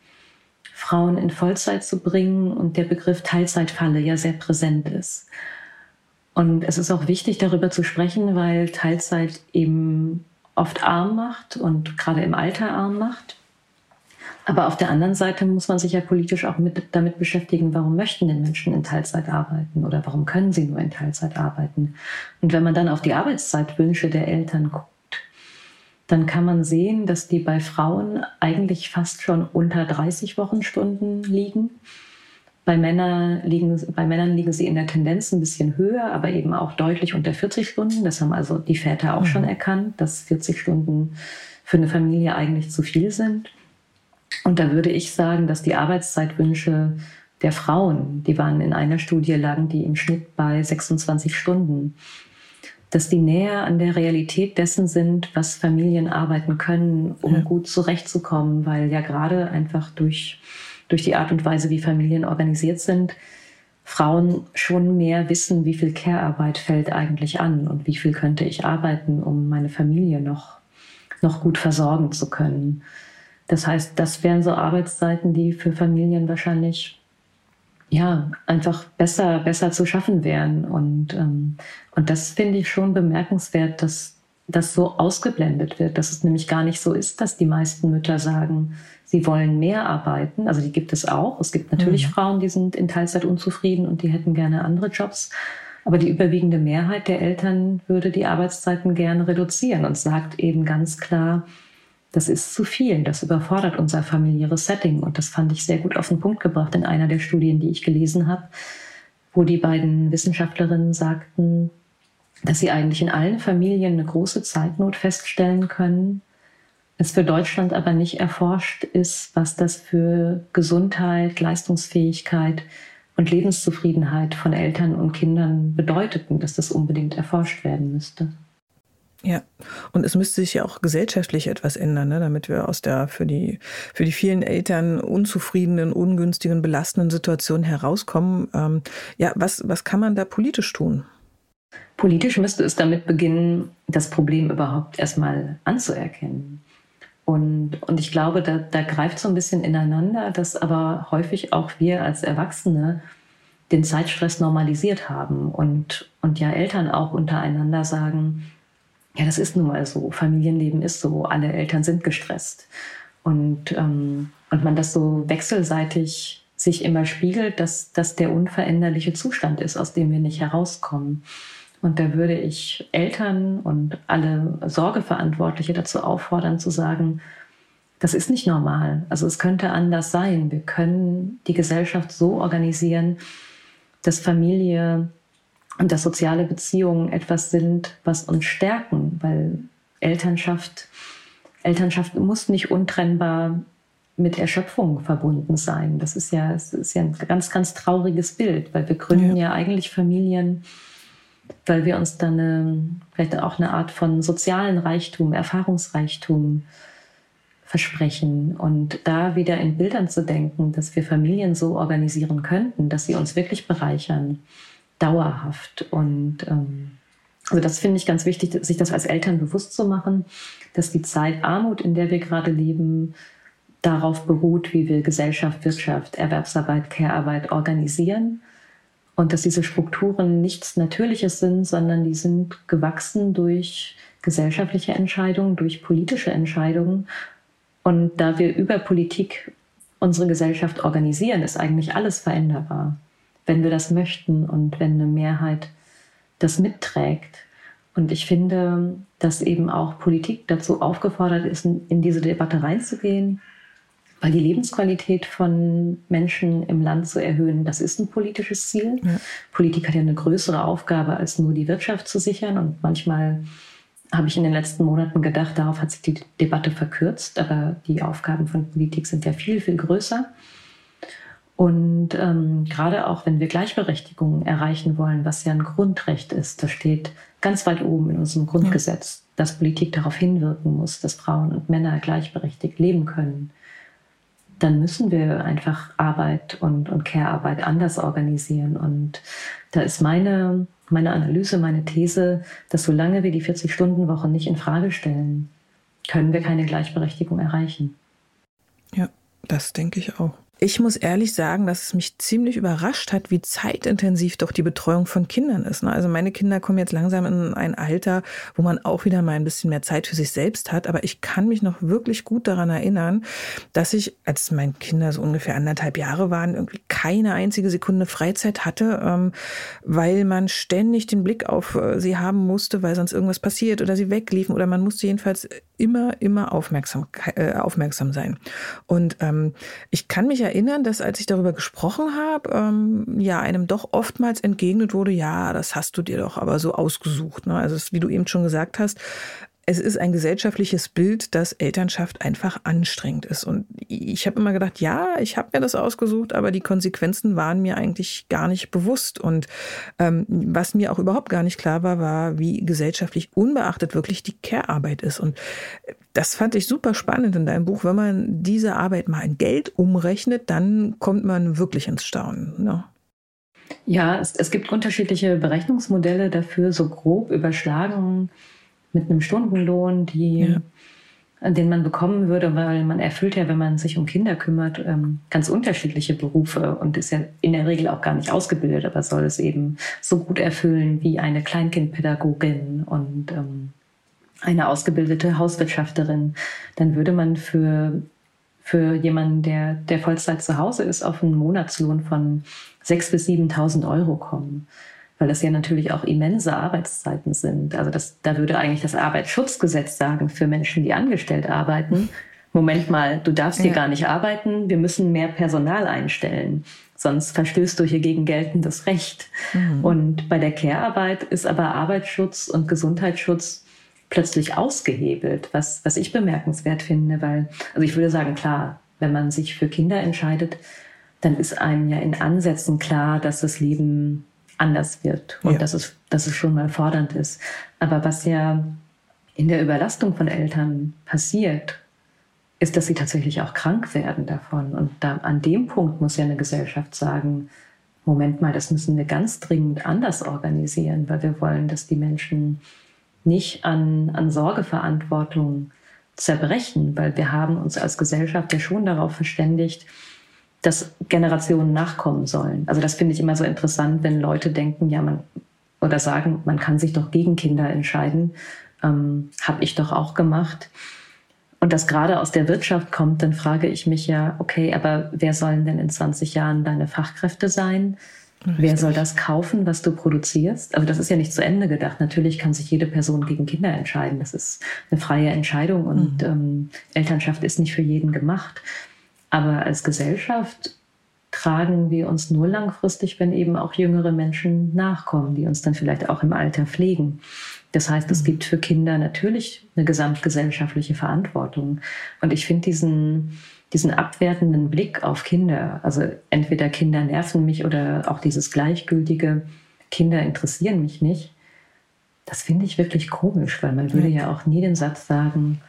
Frauen in Vollzeit zu bringen und der Begriff Teilzeitfalle ja sehr präsent ist. Und es ist auch wichtig, darüber zu sprechen, weil Teilzeit eben oft arm macht und gerade im Alter arm macht. Aber auf der anderen Seite muss man sich ja politisch auch mit, damit beschäftigen, warum möchten denn Menschen in Teilzeit arbeiten oder warum können sie nur in Teilzeit arbeiten. Und wenn man dann auf die Arbeitszeitwünsche der Eltern guckt, dann kann man sehen, dass die bei Frauen eigentlich fast schon unter 30 Wochenstunden liegen. Bei, Männer liegen, bei Männern liegen sie in der Tendenz ein bisschen höher, aber eben auch deutlich unter 40 Stunden. Das haben also die Väter auch mhm. schon erkannt, dass 40 Stunden für eine Familie eigentlich zu viel sind. Und da würde ich sagen, dass die Arbeitszeitwünsche der Frauen, die waren in einer Studie, lagen die im Schnitt bei 26 Stunden dass die näher an der Realität dessen sind, was Familien arbeiten können, um ja. gut zurechtzukommen, weil ja gerade einfach durch, durch die Art und Weise, wie Familien organisiert sind, Frauen schon mehr wissen, wie viel Care-Arbeit fällt eigentlich an und wie viel könnte ich arbeiten, um meine Familie noch, noch gut versorgen zu können. Das heißt, das wären so Arbeitszeiten, die für Familien wahrscheinlich ja, einfach besser, besser zu schaffen wären. Und, ähm, und das finde ich schon bemerkenswert, dass das so ausgeblendet wird, dass es nämlich gar nicht so ist, dass die meisten Mütter sagen, sie wollen mehr arbeiten. Also die gibt es auch. Es gibt natürlich mhm. Frauen, die sind in Teilzeit unzufrieden und die hätten gerne andere Jobs. Aber die überwiegende Mehrheit der Eltern würde die Arbeitszeiten gerne reduzieren und sagt eben ganz klar, das ist zu viel, das überfordert unser familiäres Setting. Und das fand ich sehr gut auf den Punkt gebracht in einer der Studien, die ich gelesen habe, wo die beiden Wissenschaftlerinnen sagten, dass sie eigentlich in allen Familien eine große Zeitnot feststellen können, es für Deutschland aber nicht erforscht ist, was das für Gesundheit, Leistungsfähigkeit und Lebenszufriedenheit von Eltern und Kindern bedeutet und dass das unbedingt erforscht werden müsste. Ja, und es müsste sich ja auch gesellschaftlich etwas ändern, ne, damit wir aus der für die, für die vielen Eltern unzufriedenen, ungünstigen, belastenden Situation herauskommen. Ähm, ja, was, was kann man da politisch tun? Politisch müsste es damit beginnen, das Problem überhaupt erstmal anzuerkennen. Und, und ich glaube, da, da greift so ein bisschen ineinander, dass aber häufig auch wir als Erwachsene den Zeitstress normalisiert haben und, und ja Eltern auch untereinander sagen, ja, das ist nun mal so, Familienleben ist so, alle Eltern sind gestresst. Und, ähm, und man das so wechselseitig sich immer spiegelt, dass das der unveränderliche Zustand ist, aus dem wir nicht herauskommen. Und da würde ich Eltern und alle Sorgeverantwortliche dazu auffordern zu sagen, das ist nicht normal. Also es könnte anders sein. Wir können die Gesellschaft so organisieren, dass Familie und dass soziale Beziehungen etwas sind, was uns stärken, weil Elternschaft, Elternschaft muss nicht untrennbar mit Erschöpfung verbunden sein. Das ist ja, das ist ja ein ganz, ganz trauriges Bild, weil wir gründen ja, ja eigentlich Familien, weil wir uns dann eine, vielleicht auch eine Art von sozialen Reichtum, Erfahrungsreichtum versprechen und da wieder in Bildern zu denken, dass wir Familien so organisieren könnten, dass sie uns wirklich bereichern, dauerhaft. Und ähm, also das finde ich ganz wichtig, sich das als Eltern bewusst zu machen, dass die Zeit Armut, in der wir gerade leben, darauf beruht, wie wir Gesellschaft, Wirtschaft, Erwerbsarbeit, Care-Arbeit organisieren und dass diese Strukturen nichts Natürliches sind, sondern die sind gewachsen durch gesellschaftliche Entscheidungen, durch politische Entscheidungen. Und da wir über Politik unsere Gesellschaft organisieren, ist eigentlich alles veränderbar, wenn wir das möchten und wenn eine Mehrheit das mitträgt. Und ich finde, dass eben auch Politik dazu aufgefordert ist, in diese Debatte reinzugehen, weil die Lebensqualität von Menschen im Land zu erhöhen, das ist ein politisches Ziel. Ja. Politik hat ja eine größere Aufgabe, als nur die Wirtschaft zu sichern. Und manchmal habe ich in den letzten Monaten gedacht, darauf hat sich die Debatte verkürzt. Aber die Aufgaben von Politik sind ja viel, viel größer. Und ähm, gerade auch, wenn wir Gleichberechtigung erreichen wollen, was ja ein Grundrecht ist, das steht ganz weit oben in unserem Grundgesetz, ja. dass Politik darauf hinwirken muss, dass Frauen und Männer gleichberechtigt leben können dann müssen wir einfach Arbeit und, und Care-Arbeit anders organisieren. Und da ist meine, meine Analyse, meine These, dass solange wir die 40-Stunden-Woche nicht in Frage stellen, können wir keine Gleichberechtigung erreichen. Ja, das denke ich auch. Ich muss ehrlich sagen, dass es mich ziemlich überrascht hat, wie zeitintensiv doch die Betreuung von Kindern ist. Ne? Also meine Kinder kommen jetzt langsam in ein Alter, wo man auch wieder mal ein bisschen mehr Zeit für sich selbst hat. Aber ich kann mich noch wirklich gut daran erinnern, dass ich, als meine Kinder so ungefähr anderthalb Jahre waren, irgendwie keine einzige Sekunde Freizeit hatte, ähm, weil man ständig den Blick auf äh, sie haben musste, weil sonst irgendwas passiert oder sie wegliefen oder man musste jedenfalls immer, immer aufmerksam, äh, aufmerksam sein. Und ähm, ich kann mich erinnern, dass als ich darüber gesprochen habe, ähm, ja, einem doch oftmals entgegnet wurde, ja, das hast du dir doch aber so ausgesucht. Ne? Also wie du eben schon gesagt hast, es ist ein gesellschaftliches Bild, dass Elternschaft einfach anstrengend ist. Und ich habe immer gedacht, ja, ich habe mir das ausgesucht, aber die Konsequenzen waren mir eigentlich gar nicht bewusst. Und ähm, was mir auch überhaupt gar nicht klar war, war, wie gesellschaftlich unbeachtet wirklich die Care-Arbeit ist. Und das fand ich super spannend in deinem Buch. Wenn man diese Arbeit mal in Geld umrechnet, dann kommt man wirklich ins Staunen. Ne? Ja, es, es gibt unterschiedliche Berechnungsmodelle dafür, so grob überschlagen mit einem Stundenlohn, die, ja. den man bekommen würde, weil man erfüllt ja, wenn man sich um Kinder kümmert, ähm, ganz unterschiedliche Berufe und ist ja in der Regel auch gar nicht ausgebildet, aber soll es eben so gut erfüllen wie eine Kleinkindpädagogin und ähm, eine ausgebildete Hauswirtschafterin, dann würde man für für jemanden, der, der Vollzeit zu Hause ist, auf einen Monatslohn von 6.000 bis 7.000 Euro kommen weil das ja natürlich auch immense Arbeitszeiten sind. Also das, da würde eigentlich das Arbeitsschutzgesetz sagen, für Menschen, die angestellt arbeiten, Moment mal, du darfst hier ja. gar nicht arbeiten, wir müssen mehr Personal einstellen. sonst verstößt du hier gegen geltendes Recht. Mhm. Und bei der Care-Arbeit ist aber Arbeitsschutz und Gesundheitsschutz plötzlich ausgehebelt, was, was ich bemerkenswert finde, weil, also ich würde sagen, klar, wenn man sich für Kinder entscheidet, dann ist einem ja in Ansätzen klar, dass das Leben anders wird und ja. dass, es, dass es schon mal fordernd ist. Aber was ja in der Überlastung von Eltern passiert, ist, dass sie tatsächlich auch krank werden davon. Und da, an dem Punkt muss ja eine Gesellschaft sagen, Moment mal, das müssen wir ganz dringend anders organisieren, weil wir wollen, dass die Menschen nicht an, an Sorgeverantwortung zerbrechen, weil wir haben uns als Gesellschaft ja schon darauf verständigt, dass Generationen nachkommen sollen. Also das finde ich immer so interessant, wenn Leute denken, ja, man oder sagen, man kann sich doch gegen Kinder entscheiden. Ähm, Habe ich doch auch gemacht. Und das gerade aus der Wirtschaft kommt, dann frage ich mich ja, okay, aber wer sollen denn in 20 Jahren deine Fachkräfte sein? Richtig. Wer soll das kaufen, was du produzierst? Also das ist ja nicht zu Ende gedacht. Natürlich kann sich jede Person gegen Kinder entscheiden. Das ist eine freie Entscheidung und mhm. ähm, Elternschaft ist nicht für jeden gemacht. Aber als Gesellschaft tragen wir uns nur langfristig, wenn eben auch jüngere Menschen nachkommen, die uns dann vielleicht auch im Alter pflegen. Das heißt, es mhm. gibt für Kinder natürlich eine gesamtgesellschaftliche Verantwortung. Und ich finde diesen, diesen abwertenden Blick auf Kinder, also entweder Kinder nerven mich oder auch dieses gleichgültige Kinder interessieren mich nicht, das finde ich wirklich komisch, weil man würde ja auch nie den Satz sagen,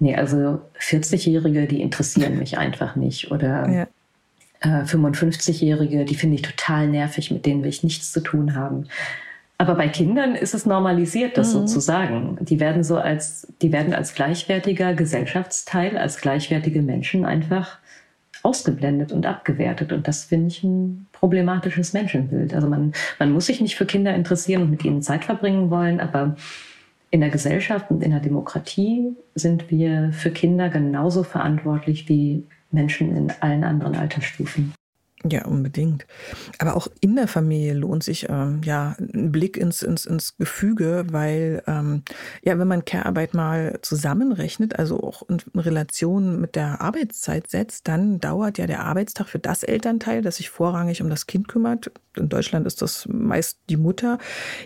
Nee, also 40-Jährige, die interessieren mich einfach nicht. Oder <laughs> ja. äh, 55-Jährige, die finde ich total nervig, mit denen will ich nichts zu tun haben. Aber bei Kindern ist es normalisiert, das mhm. so zu sagen. Die werden so als, die werden als gleichwertiger Gesellschaftsteil, als gleichwertige Menschen einfach ausgeblendet und abgewertet. Und das finde ich ein problematisches Menschenbild. Also man, man muss sich nicht für Kinder interessieren und mit ihnen Zeit verbringen wollen, aber in der Gesellschaft und in der Demokratie sind wir für Kinder genauso verantwortlich wie Menschen in allen anderen Altersstufen. Ja, unbedingt. Aber auch in der Familie lohnt sich ähm, ja ein Blick ins, ins, ins Gefüge, weil ähm, ja, wenn man Care-Arbeit mal zusammenrechnet, also auch in Relation mit der Arbeitszeit setzt, dann dauert ja der Arbeitstag für das Elternteil, das sich vorrangig um das Kind kümmert, in Deutschland ist das meist die Mutter,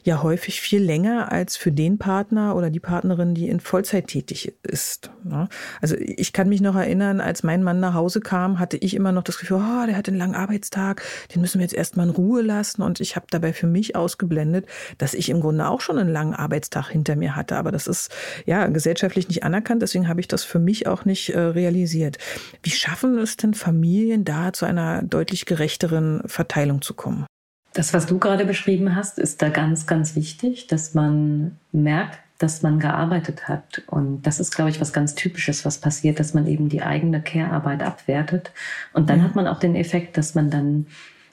ja häufig viel länger als für den Partner oder die Partnerin, die in Vollzeit tätig ist. Ne? Also ich kann mich noch erinnern, als mein Mann nach Hause kam, hatte ich immer noch das Gefühl, oh, der hat einen langen Arbeitstag, den müssen wir jetzt erstmal in Ruhe lassen. Und ich habe dabei für mich ausgeblendet, dass ich im Grunde auch schon einen langen Arbeitstag hinter mir hatte. Aber das ist ja gesellschaftlich nicht anerkannt, deswegen habe ich das für mich auch nicht äh, realisiert. Wie schaffen es denn Familien da zu einer deutlich gerechteren Verteilung zu kommen? Das, was du gerade beschrieben hast, ist da ganz, ganz wichtig, dass man merkt, dass man gearbeitet hat. Und das ist, glaube ich, was ganz Typisches, was passiert, dass man eben die eigene Care-Arbeit abwertet. Und dann ja. hat man auch den Effekt, dass man dann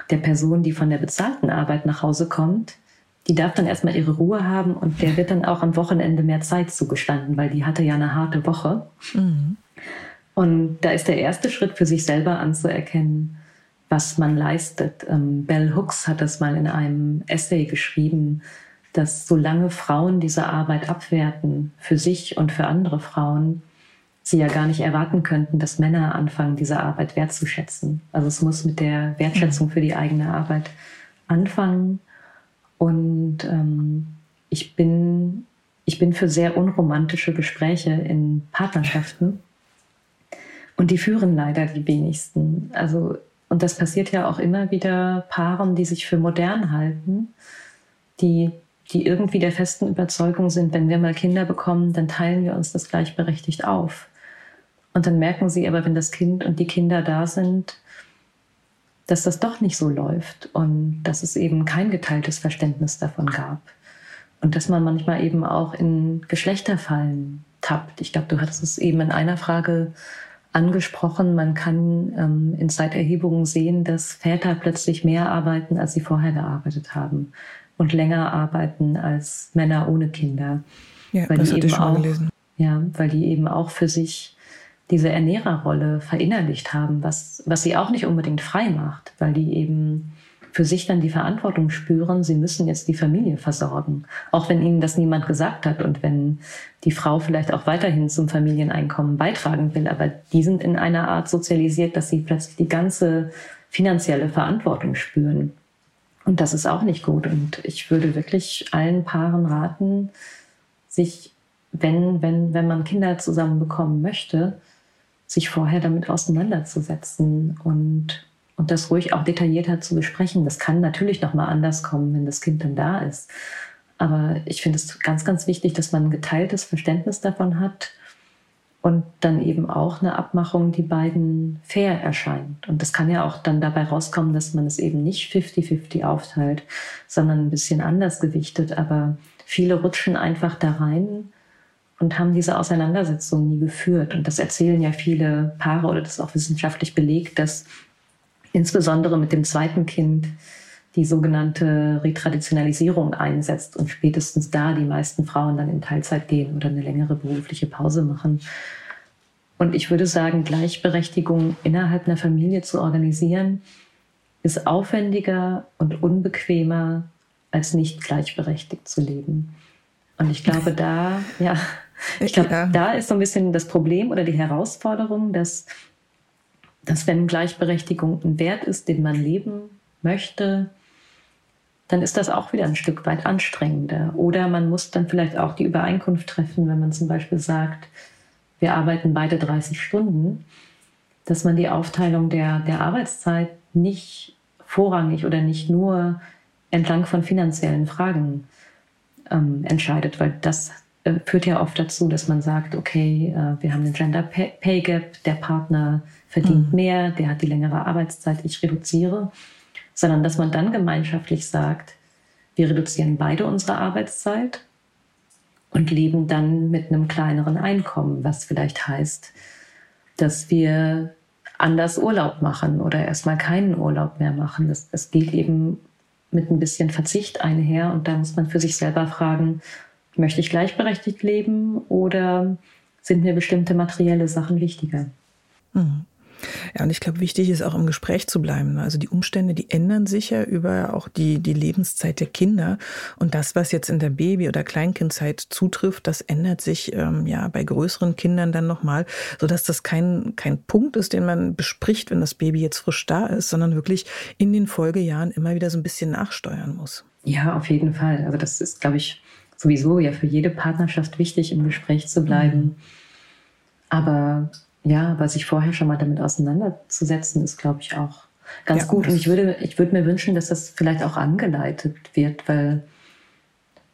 der Person, die von der bezahlten Arbeit nach Hause kommt, die darf dann erstmal ihre Ruhe haben und der wird dann auch am Wochenende mehr Zeit zugestanden, weil die hatte ja eine harte Woche. Mhm. Und da ist der erste Schritt für sich selber anzuerkennen, was man leistet. Ähm, Bell Hooks hat das mal in einem Essay geschrieben, dass solange Frauen diese Arbeit abwerten, für sich und für andere Frauen, sie ja gar nicht erwarten könnten, dass Männer anfangen, diese Arbeit wertzuschätzen. Also es muss mit der Wertschätzung für die eigene Arbeit anfangen. Und ähm, ich bin ich bin für sehr unromantische Gespräche in Partnerschaften. Und die führen leider die wenigsten. Also und das passiert ja auch immer wieder Paaren, die sich für modern halten, die, die irgendwie der festen Überzeugung sind, wenn wir mal Kinder bekommen, dann teilen wir uns das gleichberechtigt auf. Und dann merken sie aber, wenn das Kind und die Kinder da sind, dass das doch nicht so läuft und dass es eben kein geteiltes Verständnis davon gab. Und dass man manchmal eben auch in Geschlechterfallen tappt. Ich glaube, du hattest es eben in einer Frage angesprochen. Man kann ähm, in Zeiterhebungen sehen, dass Väter plötzlich mehr arbeiten, als sie vorher gearbeitet haben und länger arbeiten als Männer ohne Kinder. Ja, weil das die eben auch, gelesen. Ja, weil die eben auch für sich diese Ernährerrolle verinnerlicht haben, was, was sie auch nicht unbedingt frei macht, weil die eben für sich dann die Verantwortung spüren, sie müssen jetzt die Familie versorgen. Auch wenn ihnen das niemand gesagt hat und wenn die Frau vielleicht auch weiterhin zum Familieneinkommen beitragen will. Aber die sind in einer Art sozialisiert, dass sie plötzlich die ganze finanzielle Verantwortung spüren. Und das ist auch nicht gut. Und ich würde wirklich allen Paaren raten, sich, wenn, wenn, wenn man Kinder zusammen bekommen möchte, sich vorher damit auseinanderzusetzen und, und das ruhig auch detaillierter zu besprechen. Das kann natürlich noch mal anders kommen, wenn das Kind dann da ist. Aber ich finde es ganz, ganz wichtig, dass man ein geteiltes Verständnis davon hat und dann eben auch eine Abmachung, die beiden fair erscheint. Und das kann ja auch dann dabei rauskommen, dass man es eben nicht 50-50 aufteilt, sondern ein bisschen anders gewichtet. Aber viele rutschen einfach da rein und haben diese Auseinandersetzung nie geführt. Und das erzählen ja viele Paare oder das ist auch wissenschaftlich belegt, dass insbesondere mit dem zweiten Kind die sogenannte Retraditionalisierung einsetzt und spätestens da die meisten Frauen dann in Teilzeit gehen oder eine längere berufliche Pause machen. Und ich würde sagen, Gleichberechtigung innerhalb einer Familie zu organisieren, ist aufwendiger und unbequemer, als nicht gleichberechtigt zu leben. Und ich glaube, da, <laughs> ja, ich glaube, ja. da ist so ein bisschen das Problem oder die Herausforderung, dass, dass wenn Gleichberechtigung ein Wert ist, den man leben möchte, dann ist das auch wieder ein Stück weit anstrengender. Oder man muss dann vielleicht auch die Übereinkunft treffen, wenn man zum Beispiel sagt, wir arbeiten beide 30 Stunden, dass man die Aufteilung der, der Arbeitszeit nicht vorrangig oder nicht nur entlang von finanziellen Fragen ähm, entscheidet, weil das äh, führt ja oft dazu, dass man sagt, okay, äh, wir haben einen Gender Pay, Pay Gap, der Partner verdient mhm. mehr, der hat die längere Arbeitszeit, ich reduziere sondern dass man dann gemeinschaftlich sagt, wir reduzieren beide unsere Arbeitszeit und leben dann mit einem kleineren Einkommen, was vielleicht heißt, dass wir anders Urlaub machen oder erstmal keinen Urlaub mehr machen. Das, das geht eben mit ein bisschen Verzicht einher und da muss man für sich selber fragen, möchte ich gleichberechtigt leben oder sind mir bestimmte materielle Sachen wichtiger? Mhm. Ja, und ich glaube, wichtig ist auch im Gespräch zu bleiben. Also die Umstände, die ändern sich ja über auch die, die Lebenszeit der Kinder. Und das, was jetzt in der Baby- oder Kleinkindzeit zutrifft, das ändert sich ähm, ja bei größeren Kindern dann nochmal, sodass das kein, kein Punkt ist, den man bespricht, wenn das Baby jetzt frisch da ist, sondern wirklich in den Folgejahren immer wieder so ein bisschen nachsteuern muss. Ja, auf jeden Fall. Also das ist, glaube ich, sowieso ja für jede Partnerschaft wichtig, im Gespräch zu bleiben. Mhm. Aber ja, aber sich vorher schon mal damit auseinanderzusetzen, ist, glaube ich, auch ganz ja, gut. Und ich würde, ich würde mir wünschen, dass das vielleicht auch angeleitet wird, weil,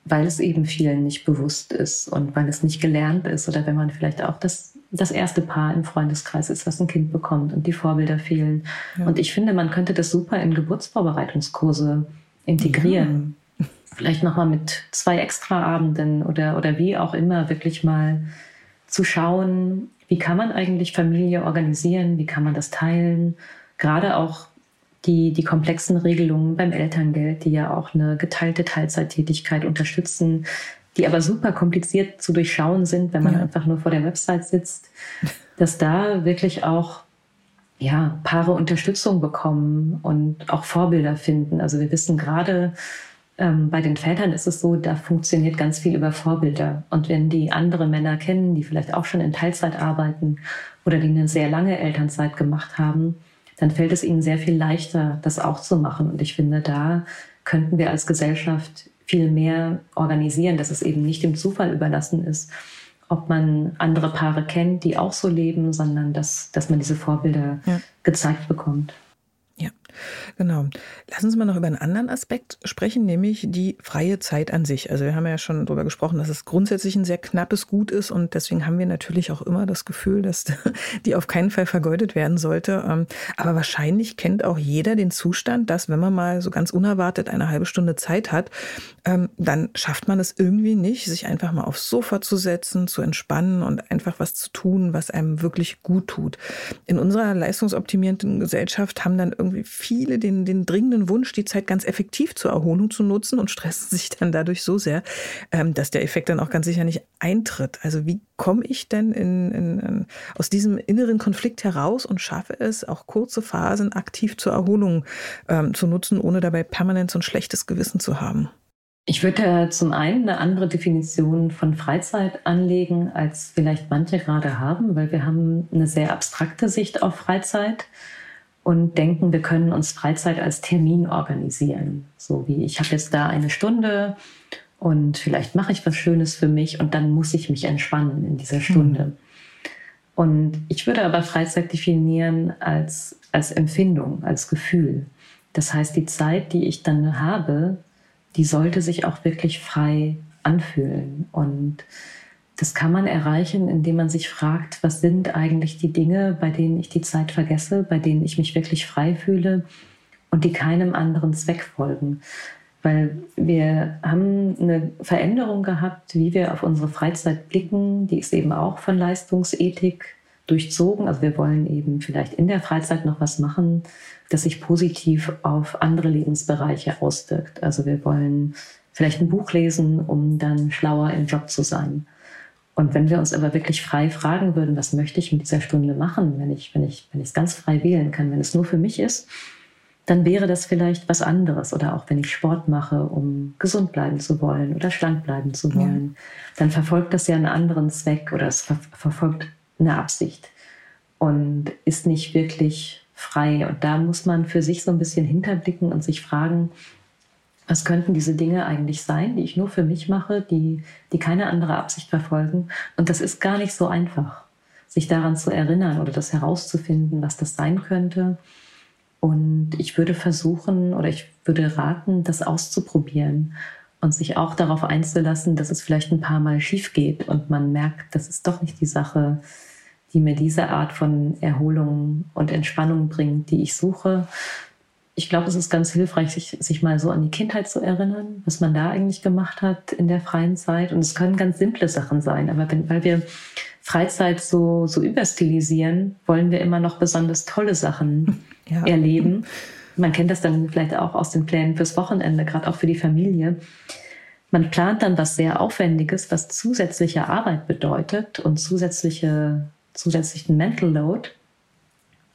weil es eben vielen nicht bewusst ist und weil es nicht gelernt ist oder wenn man vielleicht auch das, das erste Paar im Freundeskreis ist, was ein Kind bekommt und die Vorbilder fehlen. Ja. Und ich finde, man könnte das super in Geburtsvorbereitungskurse integrieren. Ja. Vielleicht nochmal mit zwei Extraabenden oder, oder wie auch immer wirklich mal zu schauen, wie kann man eigentlich Familie organisieren, wie kann man das teilen, gerade auch die, die komplexen Regelungen beim Elterngeld, die ja auch eine geteilte Teilzeittätigkeit unterstützen, die aber super kompliziert zu durchschauen sind, wenn man ja. einfach nur vor der Website sitzt, dass da wirklich auch ja, Paare Unterstützung bekommen und auch Vorbilder finden. Also wir wissen gerade, ähm, bei den Vätern ist es so, da funktioniert ganz viel über Vorbilder. Und wenn die andere Männer kennen, die vielleicht auch schon in Teilzeit arbeiten oder die eine sehr lange Elternzeit gemacht haben, dann fällt es ihnen sehr viel leichter, das auch zu machen. Und ich finde, da könnten wir als Gesellschaft viel mehr organisieren, dass es eben nicht dem Zufall überlassen ist, ob man andere Paare kennt, die auch so leben, sondern dass, dass man diese Vorbilder ja. gezeigt bekommt. Genau. Lassen Sie mal noch über einen anderen Aspekt sprechen, nämlich die freie Zeit an sich. Also wir haben ja schon darüber gesprochen, dass es grundsätzlich ein sehr knappes Gut ist und deswegen haben wir natürlich auch immer das Gefühl, dass <laughs> die auf keinen Fall vergeudet werden sollte. Ähm, aber wahrscheinlich kennt auch jeder den Zustand, dass wenn man mal so ganz unerwartet eine halbe Stunde Zeit hat, ähm, dann schafft man es irgendwie nicht, sich einfach mal aufs Sofa zu setzen, zu entspannen und einfach was zu tun, was einem wirklich gut tut. In unserer leistungsoptimierten Gesellschaft haben dann irgendwie viele den, den dringenden Wunsch, die Zeit ganz effektiv zur Erholung zu nutzen und stressen <laughs> sich dann dadurch so sehr, ähm, dass der Effekt dann auch ganz sicher nicht eintritt. Also wie komme ich denn in, in, in, aus diesem inneren Konflikt heraus und schaffe es, auch kurze Phasen aktiv zur Erholung ähm, zu nutzen, ohne dabei permanent so ein schlechtes Gewissen zu haben? Ich würde zum einen eine andere Definition von Freizeit anlegen, als vielleicht manche gerade haben, weil wir haben eine sehr abstrakte Sicht auf Freizeit. Und denken, wir können uns Freizeit als Termin organisieren. So wie ich habe jetzt da eine Stunde und vielleicht mache ich was Schönes für mich und dann muss ich mich entspannen in dieser Stunde. Mhm. Und ich würde aber Freizeit definieren als, als Empfindung, als Gefühl. Das heißt, die Zeit, die ich dann habe, die sollte sich auch wirklich frei anfühlen. Und das kann man erreichen, indem man sich fragt, was sind eigentlich die Dinge, bei denen ich die Zeit vergesse, bei denen ich mich wirklich frei fühle und die keinem anderen Zweck folgen. Weil wir haben eine Veränderung gehabt, wie wir auf unsere Freizeit blicken. Die ist eben auch von Leistungsethik durchzogen. Also wir wollen eben vielleicht in der Freizeit noch was machen, das sich positiv auf andere Lebensbereiche auswirkt. Also wir wollen vielleicht ein Buch lesen, um dann schlauer im Job zu sein. Und wenn wir uns aber wirklich frei fragen würden, was möchte ich mit dieser Stunde machen, wenn ich, wenn ich, wenn ich es ganz frei wählen kann, wenn es nur für mich ist, dann wäre das vielleicht was anderes. Oder auch wenn ich Sport mache, um gesund bleiben zu wollen oder schlank bleiben zu wollen, ja. dann verfolgt das ja einen anderen Zweck oder es ver verfolgt eine Absicht und ist nicht wirklich frei. Und da muss man für sich so ein bisschen hinterblicken und sich fragen, was könnten diese Dinge eigentlich sein, die ich nur für mich mache, die, die keine andere Absicht verfolgen? Und das ist gar nicht so einfach, sich daran zu erinnern oder das herauszufinden, was das sein könnte. Und ich würde versuchen oder ich würde raten, das auszuprobieren und sich auch darauf einzulassen, dass es vielleicht ein paar Mal schief geht und man merkt, das ist doch nicht die Sache, die mir diese Art von Erholung und Entspannung bringt, die ich suche, ich glaube, es ist ganz hilfreich, sich, sich mal so an die Kindheit zu erinnern, was man da eigentlich gemacht hat in der freien Zeit. Und es können ganz simple Sachen sein, aber wenn, weil wir Freizeit so, so überstilisieren, wollen wir immer noch besonders tolle Sachen <laughs> ja. erleben. Man kennt das dann vielleicht auch aus den Plänen fürs Wochenende, gerade auch für die Familie. Man plant dann was sehr Aufwendiges, was zusätzliche Arbeit bedeutet und zusätzliche, zusätzlichen Mental Load.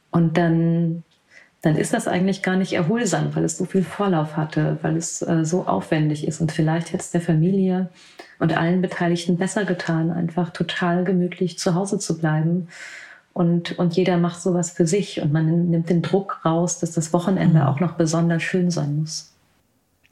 Und dann dann ist das eigentlich gar nicht erholsam, weil es so viel Vorlauf hatte, weil es äh, so aufwendig ist. Und vielleicht hätte es der Familie und allen Beteiligten besser getan, einfach total gemütlich zu Hause zu bleiben. Und, und jeder macht sowas für sich und man nimmt den Druck raus, dass das Wochenende mhm. auch noch besonders schön sein muss.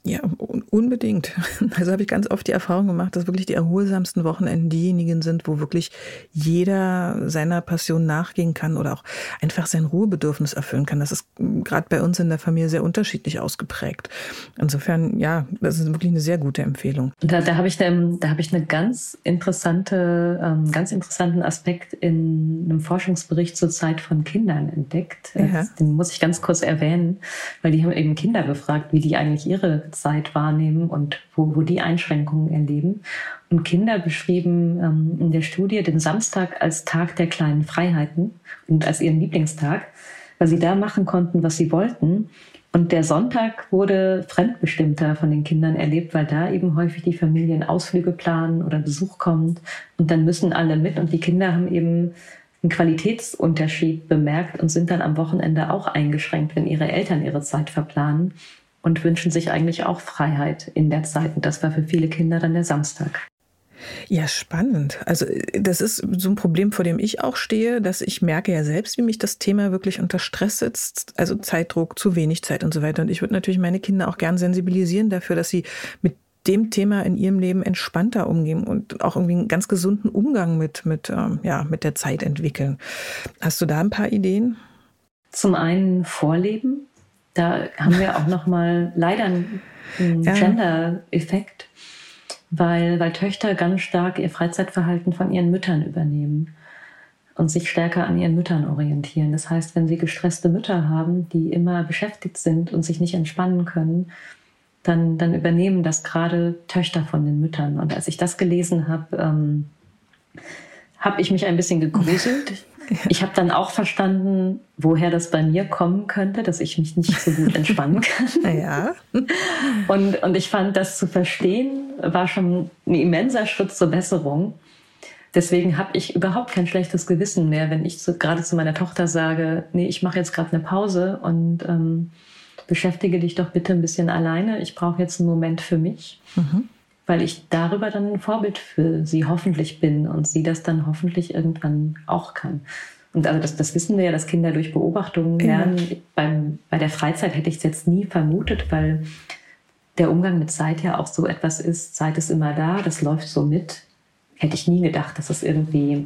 Ja, unbedingt. <laughs> Also habe ich ganz oft die Erfahrung gemacht, dass wirklich die erholsamsten Wochenenden diejenigen sind, wo wirklich jeder seiner Passion nachgehen kann oder auch einfach sein Ruhebedürfnis erfüllen kann. Das ist gerade bei uns in der Familie sehr unterschiedlich ausgeprägt. Insofern, ja, das ist wirklich eine sehr gute Empfehlung. Da, da habe ich, da habe ich eine ganz interessante, ähm, ganz interessanten Aspekt in einem Forschungsbericht zur Zeit von Kindern entdeckt. Ja. Den muss ich ganz kurz erwähnen, weil die haben eben Kinder befragt, wie die eigentlich ihre Zeit wahrnehmen und wo, wo die Einschränkungen erleben. Und Kinder beschrieben ähm, in der Studie den Samstag als Tag der kleinen Freiheiten und als ihren Lieblingstag, weil sie da machen konnten, was sie wollten. Und der Sonntag wurde fremdbestimmter von den Kindern erlebt, weil da eben häufig die Familien Ausflüge planen oder Besuch kommt und dann müssen alle mit und die Kinder haben eben einen Qualitätsunterschied bemerkt und sind dann am Wochenende auch eingeschränkt, wenn ihre Eltern ihre Zeit verplanen und wünschen sich eigentlich auch Freiheit in der Zeit. Und das war für viele Kinder dann der Samstag. Ja, spannend. Also das ist so ein Problem, vor dem ich auch stehe, dass ich merke ja selbst, wie mich das Thema wirklich unter Stress setzt. Also Zeitdruck, zu wenig Zeit und so weiter. Und ich würde natürlich meine Kinder auch gern sensibilisieren dafür, dass sie mit dem Thema in ihrem Leben entspannter umgehen und auch irgendwie einen ganz gesunden Umgang mit, mit, ähm, ja, mit der Zeit entwickeln. Hast du da ein paar Ideen? Zum einen Vorleben, da haben wir auch noch mal leider einen, ja. Gender-Effekt, weil, weil Töchter ganz stark ihr Freizeitverhalten von ihren Müttern übernehmen und sich stärker an ihren Müttern orientieren. Das heißt, wenn sie gestresste Mütter haben, die immer beschäftigt sind und sich nicht entspannen können, dann, dann übernehmen das gerade Töchter von den Müttern. Und als ich das gelesen habe, ähm, habe ich mich ein bisschen gegruselt. <laughs> <laughs> Ich habe dann auch verstanden, woher das bei mir kommen könnte, dass ich mich nicht so gut entspannen kann. <laughs> Ja. Und, und ich fand, das zu verstehen, war schon ein immenser Schritt zur Besserung. Deswegen habe ich überhaupt kein schlechtes Gewissen mehr, wenn ich zu, gerade zu meiner Tochter sage, nee, ich mache jetzt gerade eine Pause und ähm, beschäftige dich doch bitte ein bisschen alleine. Ich brauche jetzt einen Moment für mich. Mhm weil ich darüber dann ein Vorbild für sie hoffentlich bin und sie das dann hoffentlich irgendwann auch kann. Und also das, das wissen wir ja, dass Kinder durch Beobachtungen lernen. Ja. Beim, bei der Freizeit hätte ich es jetzt nie vermutet, weil der Umgang mit Zeit ja auch so etwas ist. Zeit ist immer da, das läuft so mit. Hätte ich nie gedacht, dass es irgendwie,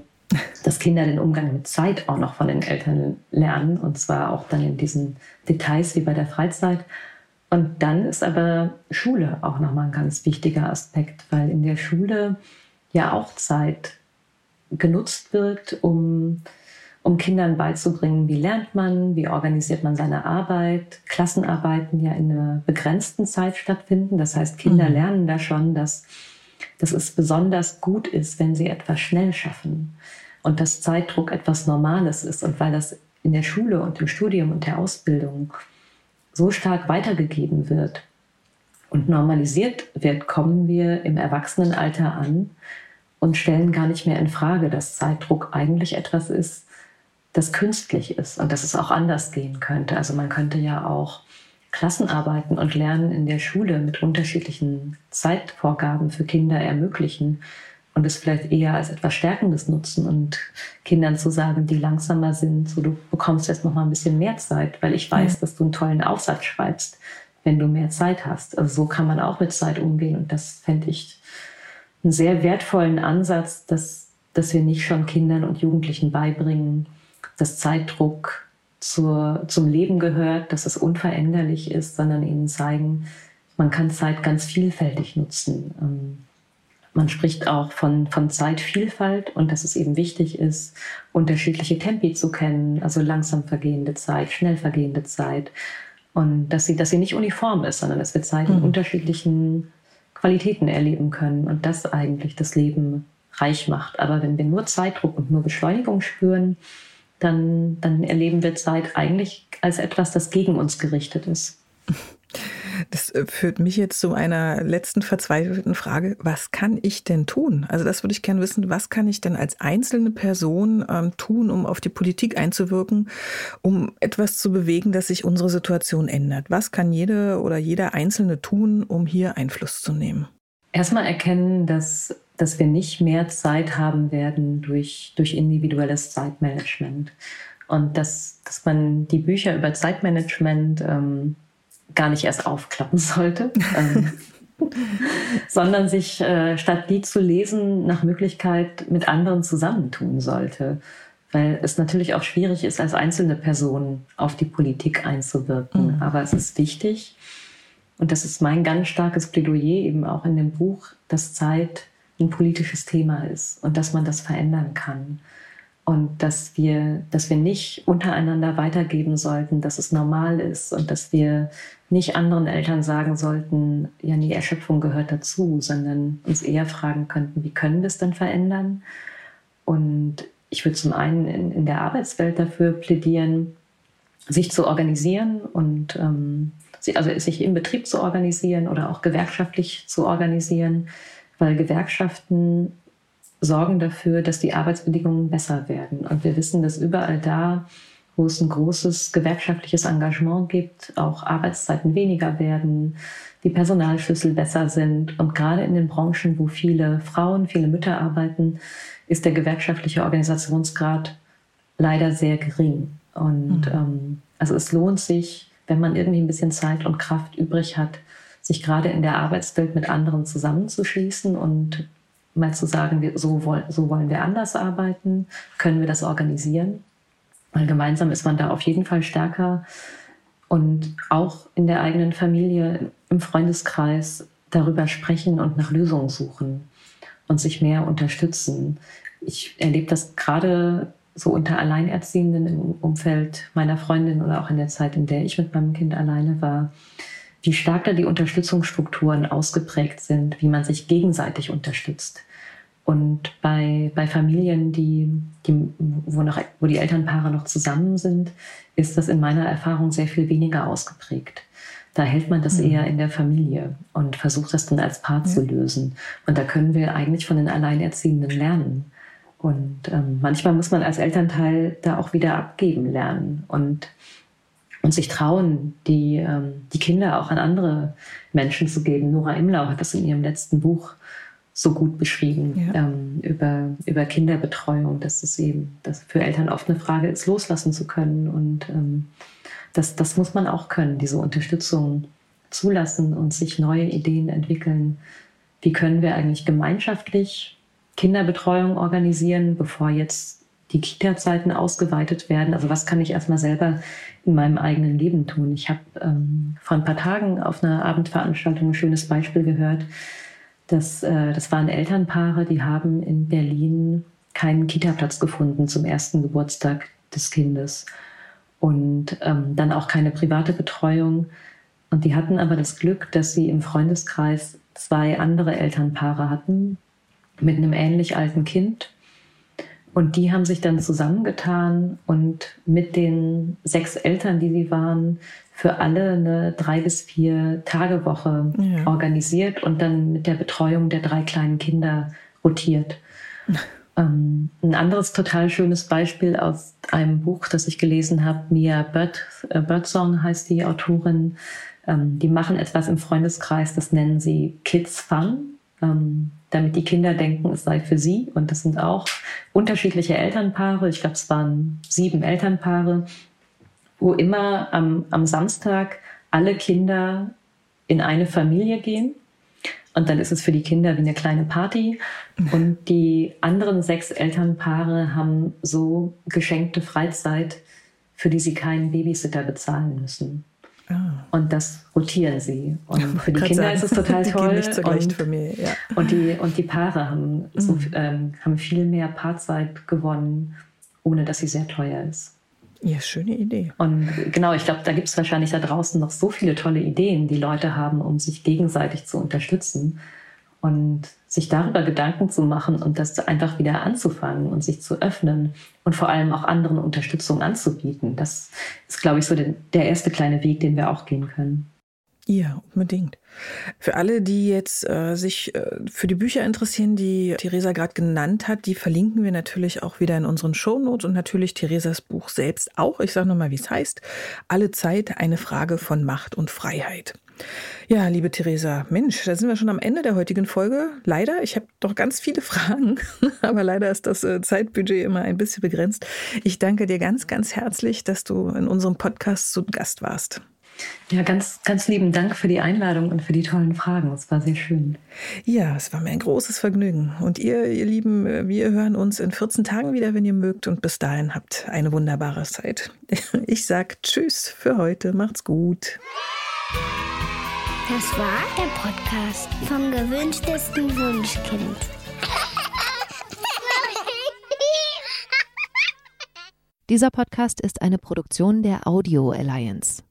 dass Kinder den Umgang mit Zeit auch noch von den Eltern lernen. Und zwar auch dann in diesen Details wie bei der Freizeit. Und dann ist aber Schule auch nochmal ein ganz wichtiger Aspekt, weil in der Schule ja auch Zeit genutzt wird, um um Kindern beizubringen, wie lernt man, wie organisiert man seine Arbeit. Klassenarbeiten ja in einer begrenzten Zeit stattfinden. Das heißt, Kinder mhm. lernen da schon, dass, dass es besonders gut ist, wenn sie etwas schnell schaffen und dass Zeitdruck etwas Normales ist. Und weil das in der Schule und im Studium und der Ausbildung so stark weitergegeben wird und normalisiert wird, kommen wir im Erwachsenenalter an und stellen gar nicht mehr in Frage, dass Zeitdruck eigentlich etwas ist, das künstlich ist und dass es auch anders gehen könnte. Also man könnte ja auch Klassenarbeiten und Lernen in der Schule mit unterschiedlichen Zeitvorgaben für Kinder ermöglichen und es vielleicht eher als etwas Stärkendes nutzen und Kindern zu sagen, die langsamer sind, so du bekommst jetzt noch mal ein bisschen mehr Zeit, weil ich weiß, ja. dass du einen tollen Aufsatz schreibst, wenn du mehr Zeit hast. Also so kann man auch mit Zeit umgehen und das fände ich einen sehr wertvollen Ansatz, dass, dass wir nicht schon Kindern und Jugendlichen beibringen, dass Zeitdruck zur, zum Leben gehört, dass es unveränderlich ist, sondern ihnen zeigen, man kann Zeit ganz vielfältig nutzen. Man spricht auch von, von Zeitvielfalt und dass es eben wichtig ist, unterschiedliche Tempi zu kennen, also langsam vergehende Zeit, schnell vergehende Zeit. Und dass sie, dass sie nicht uniform ist, sondern dass wir Zeit in mhm. unterschiedlichen Qualitäten erleben können und das eigentlich das Leben reich macht. Aber wenn wir nur Zeitdruck und nur Beschleunigung spüren, dann, dann erleben wir Zeit eigentlich als etwas, das gegen uns gerichtet ist. <laughs> Das äh, führt mich jetzt zu einer letzten verzweifelten Frage. Was kann ich denn tun? Also das würde ich gerne wissen. Was kann ich denn als einzelne Person ähm, tun, um auf die Politik einzuwirken, um etwas zu bewegen, dass sich unsere Situation ändert? Was kann jede oder jeder Einzelne tun, um hier Einfluss zu nehmen? Erstmal erkennen, dass dass wir nicht mehr Zeit haben werden durch, durch individuelles Zeitmanagement. Und dass, dass man die Bücher über Zeitmanagement ähm, gar nicht erst aufklappen sollte, ähm, <laughs> sondern sich äh, statt die zu lesen nach Möglichkeit mit anderen zusammentun sollte. Weil es natürlich auch schwierig ist, als einzelne Person auf die Politik einzuwirken. Mhm. Aber es ist wichtig, und das ist mein ganz starkes Plädoyer eben auch in dem Buch, dass Zeit ein politisches Thema ist und dass man das verändern kann. Und dass wir, dass wir nicht untereinander weitergeben sollten, dass es normal ist und dass wir nicht anderen Eltern sagen sollten, ja, die Erschöpfung gehört dazu, sondern uns eher fragen könnten, wie können wir es denn verändern? Und ich würde zum einen in, in der Arbeitswelt dafür plädieren, sich zu organisieren und ähm, also sich im Betrieb zu organisieren oder auch gewerkschaftlich zu organisieren, weil Gewerkschaften sorgen dafür, dass die Arbeitsbedingungen besser werden. Und wir wissen, dass überall da, wo es ein großes gewerkschaftliches Engagement gibt, auch Arbeitszeiten weniger werden, die Personalschlüssel besser sind. Und gerade in den Branchen, wo viele Frauen, viele Mütter arbeiten, ist der gewerkschaftliche Organisationsgrad leider sehr gering. Und mhm. ähm, also es lohnt sich, wenn man irgendwie ein bisschen Zeit und Kraft übrig hat, sich gerade in der Arbeitswelt mit anderen zusammenzuschließen und mal zu sagen, so, wollen, so wollen wir anders arbeiten, können wir das organisieren. Weil gemeinsam ist man da auf jeden Fall stärker und auch in der eigenen Familie, im Freundeskreis darüber sprechen und nach Lösungen suchen und sich mehr unterstützen. Ich erlebe das gerade so unter Alleinerziehenden im Umfeld meiner Freundin oder auch in der Zeit, in der ich mit meinem Kind alleine war, wie stark da die Unterstützungsstrukturen ausgeprägt sind, wie man sich gegenseitig unterstützt. Und bei, bei Familien, die, die, wo, noch, wo die Elternpaare noch zusammen sind, ist das in meiner Erfahrung sehr viel weniger ausgeprägt. Da hält man das mhm. eher in der Familie und versucht das dann als Paar mhm. zu lösen. Und da können wir eigentlich von den Alleinerziehenden lernen. Und ähm, manchmal muss man als Elternteil da auch wieder abgeben lernen. Und und sich trauen, die, ähm, die Kinder auch an andere Menschen zu geben. Nora Imlau hat das in ihrem letzten Buch so gut beschrieben ja. ähm, über, über Kinderbetreuung, dass es eben dass für Eltern oft eine Frage ist, loslassen zu können. Und ähm, das, das muss man auch können, diese Unterstützung zulassen und sich neue Ideen entwickeln. Wie können wir eigentlich gemeinschaftlich Kinderbetreuung organisieren, bevor jetzt die Kita-Zeiten ausgeweitet werden? Also was kann ich erstmal selber in meinem eigenen Leben tun? Ich habe ähm, vor ein paar Tagen auf einer Abendveranstaltung ein schönes Beispiel gehört. Das, äh, das waren Elternpaare, die haben in Berlin keinen Kita-Platz gefunden zum ersten Geburtstag des Kindes und ähm, dann auch keine private Betreuung. Und die hatten aber das Glück, dass sie im Freundeskreis zwei andere Elternpaare hatten mit einem ähnlich alten Kind. Und die haben sich dann zusammengetan und mit den sechs Eltern, die sie waren, für alle eine drei bis vier Tage Woche ja. organisiert und dann mit der Betreuung der drei kleinen Kinder rotiert. <laughs> ähm, ein anderes total schönes Beispiel aus einem Buch, das ich gelesen habe, Mia Bird, äh, Birdsong heißt die Autorin. Ähm, die machen etwas im Freundeskreis, das nennen sie Kids Fun. Ähm, damit die Kinder denken, es sei für sie. Und das sind auch unterschiedliche Elternpaare. Ich glaube, es waren sieben Elternpaare, wo immer am, am Samstag alle Kinder in eine Familie gehen. Und dann ist es für die Kinder wie eine kleine Party. Und die anderen sechs Elternpaare haben so geschenkte Freizeit, für die sie keinen Babysitter bezahlen müssen. Ah. Und das rotieren sie. Und <laughs> für die Kinder sagen, ist es total <laughs> toll. und, Familie, ja. und, die, und die Paare haben, mhm. so, ähm, haben viel mehr Paarzeit gewonnen, ohne dass sie sehr teuer ist. Ja, schöne Idee. Und genau, ich glaube, da gibt es wahrscheinlich da draußen noch so viele tolle Ideen, die Leute haben, um sich gegenseitig zu unterstützen. Und sich darüber Gedanken zu machen und das einfach wieder anzufangen und sich zu öffnen und vor allem auch anderen Unterstützung anzubieten. Das ist, glaube ich, so der, erste kleine Weg, den wir auch gehen können. Ja, unbedingt. Für alle, die jetzt äh, sich äh, für die Bücher interessieren, die Theresa gerade genannt hat, die verlinken wir natürlich auch wieder in unseren Shownotes und natürlich Theresas Buch selbst auch. Ich sage nochmal, wie es heißt. Alle Zeit eine Frage von Macht und Freiheit. Ja, liebe Theresa, Mensch, da sind wir schon am Ende der heutigen Folge. Leider, ich habe doch ganz viele <laughs> Fragen, aber leider ist das äh, Zeitbudget immer ein bisschen begrenzt. Ich danke dir ganz, ganz herzlich, dass du in unserem Podcast zu Gast warst. Ja, ganz, ganz lieben Dank für die Einladung und für die tollen Fragen. Es war sehr schön. Ja, es war mir ein großes Vergnügen. Und ihr, ihr Lieben, äh, wir hören uns in 14 Tagen wieder, wenn ihr mögt. Und bis dahin habt eine wunderbare Zeit. <laughs> Ich sag Tschüss für heute. Macht's gut. Das war der Podcast vom gewünschtesten Wunschkind. Dieser Podcast ist eine Produktion der Audio Alliance.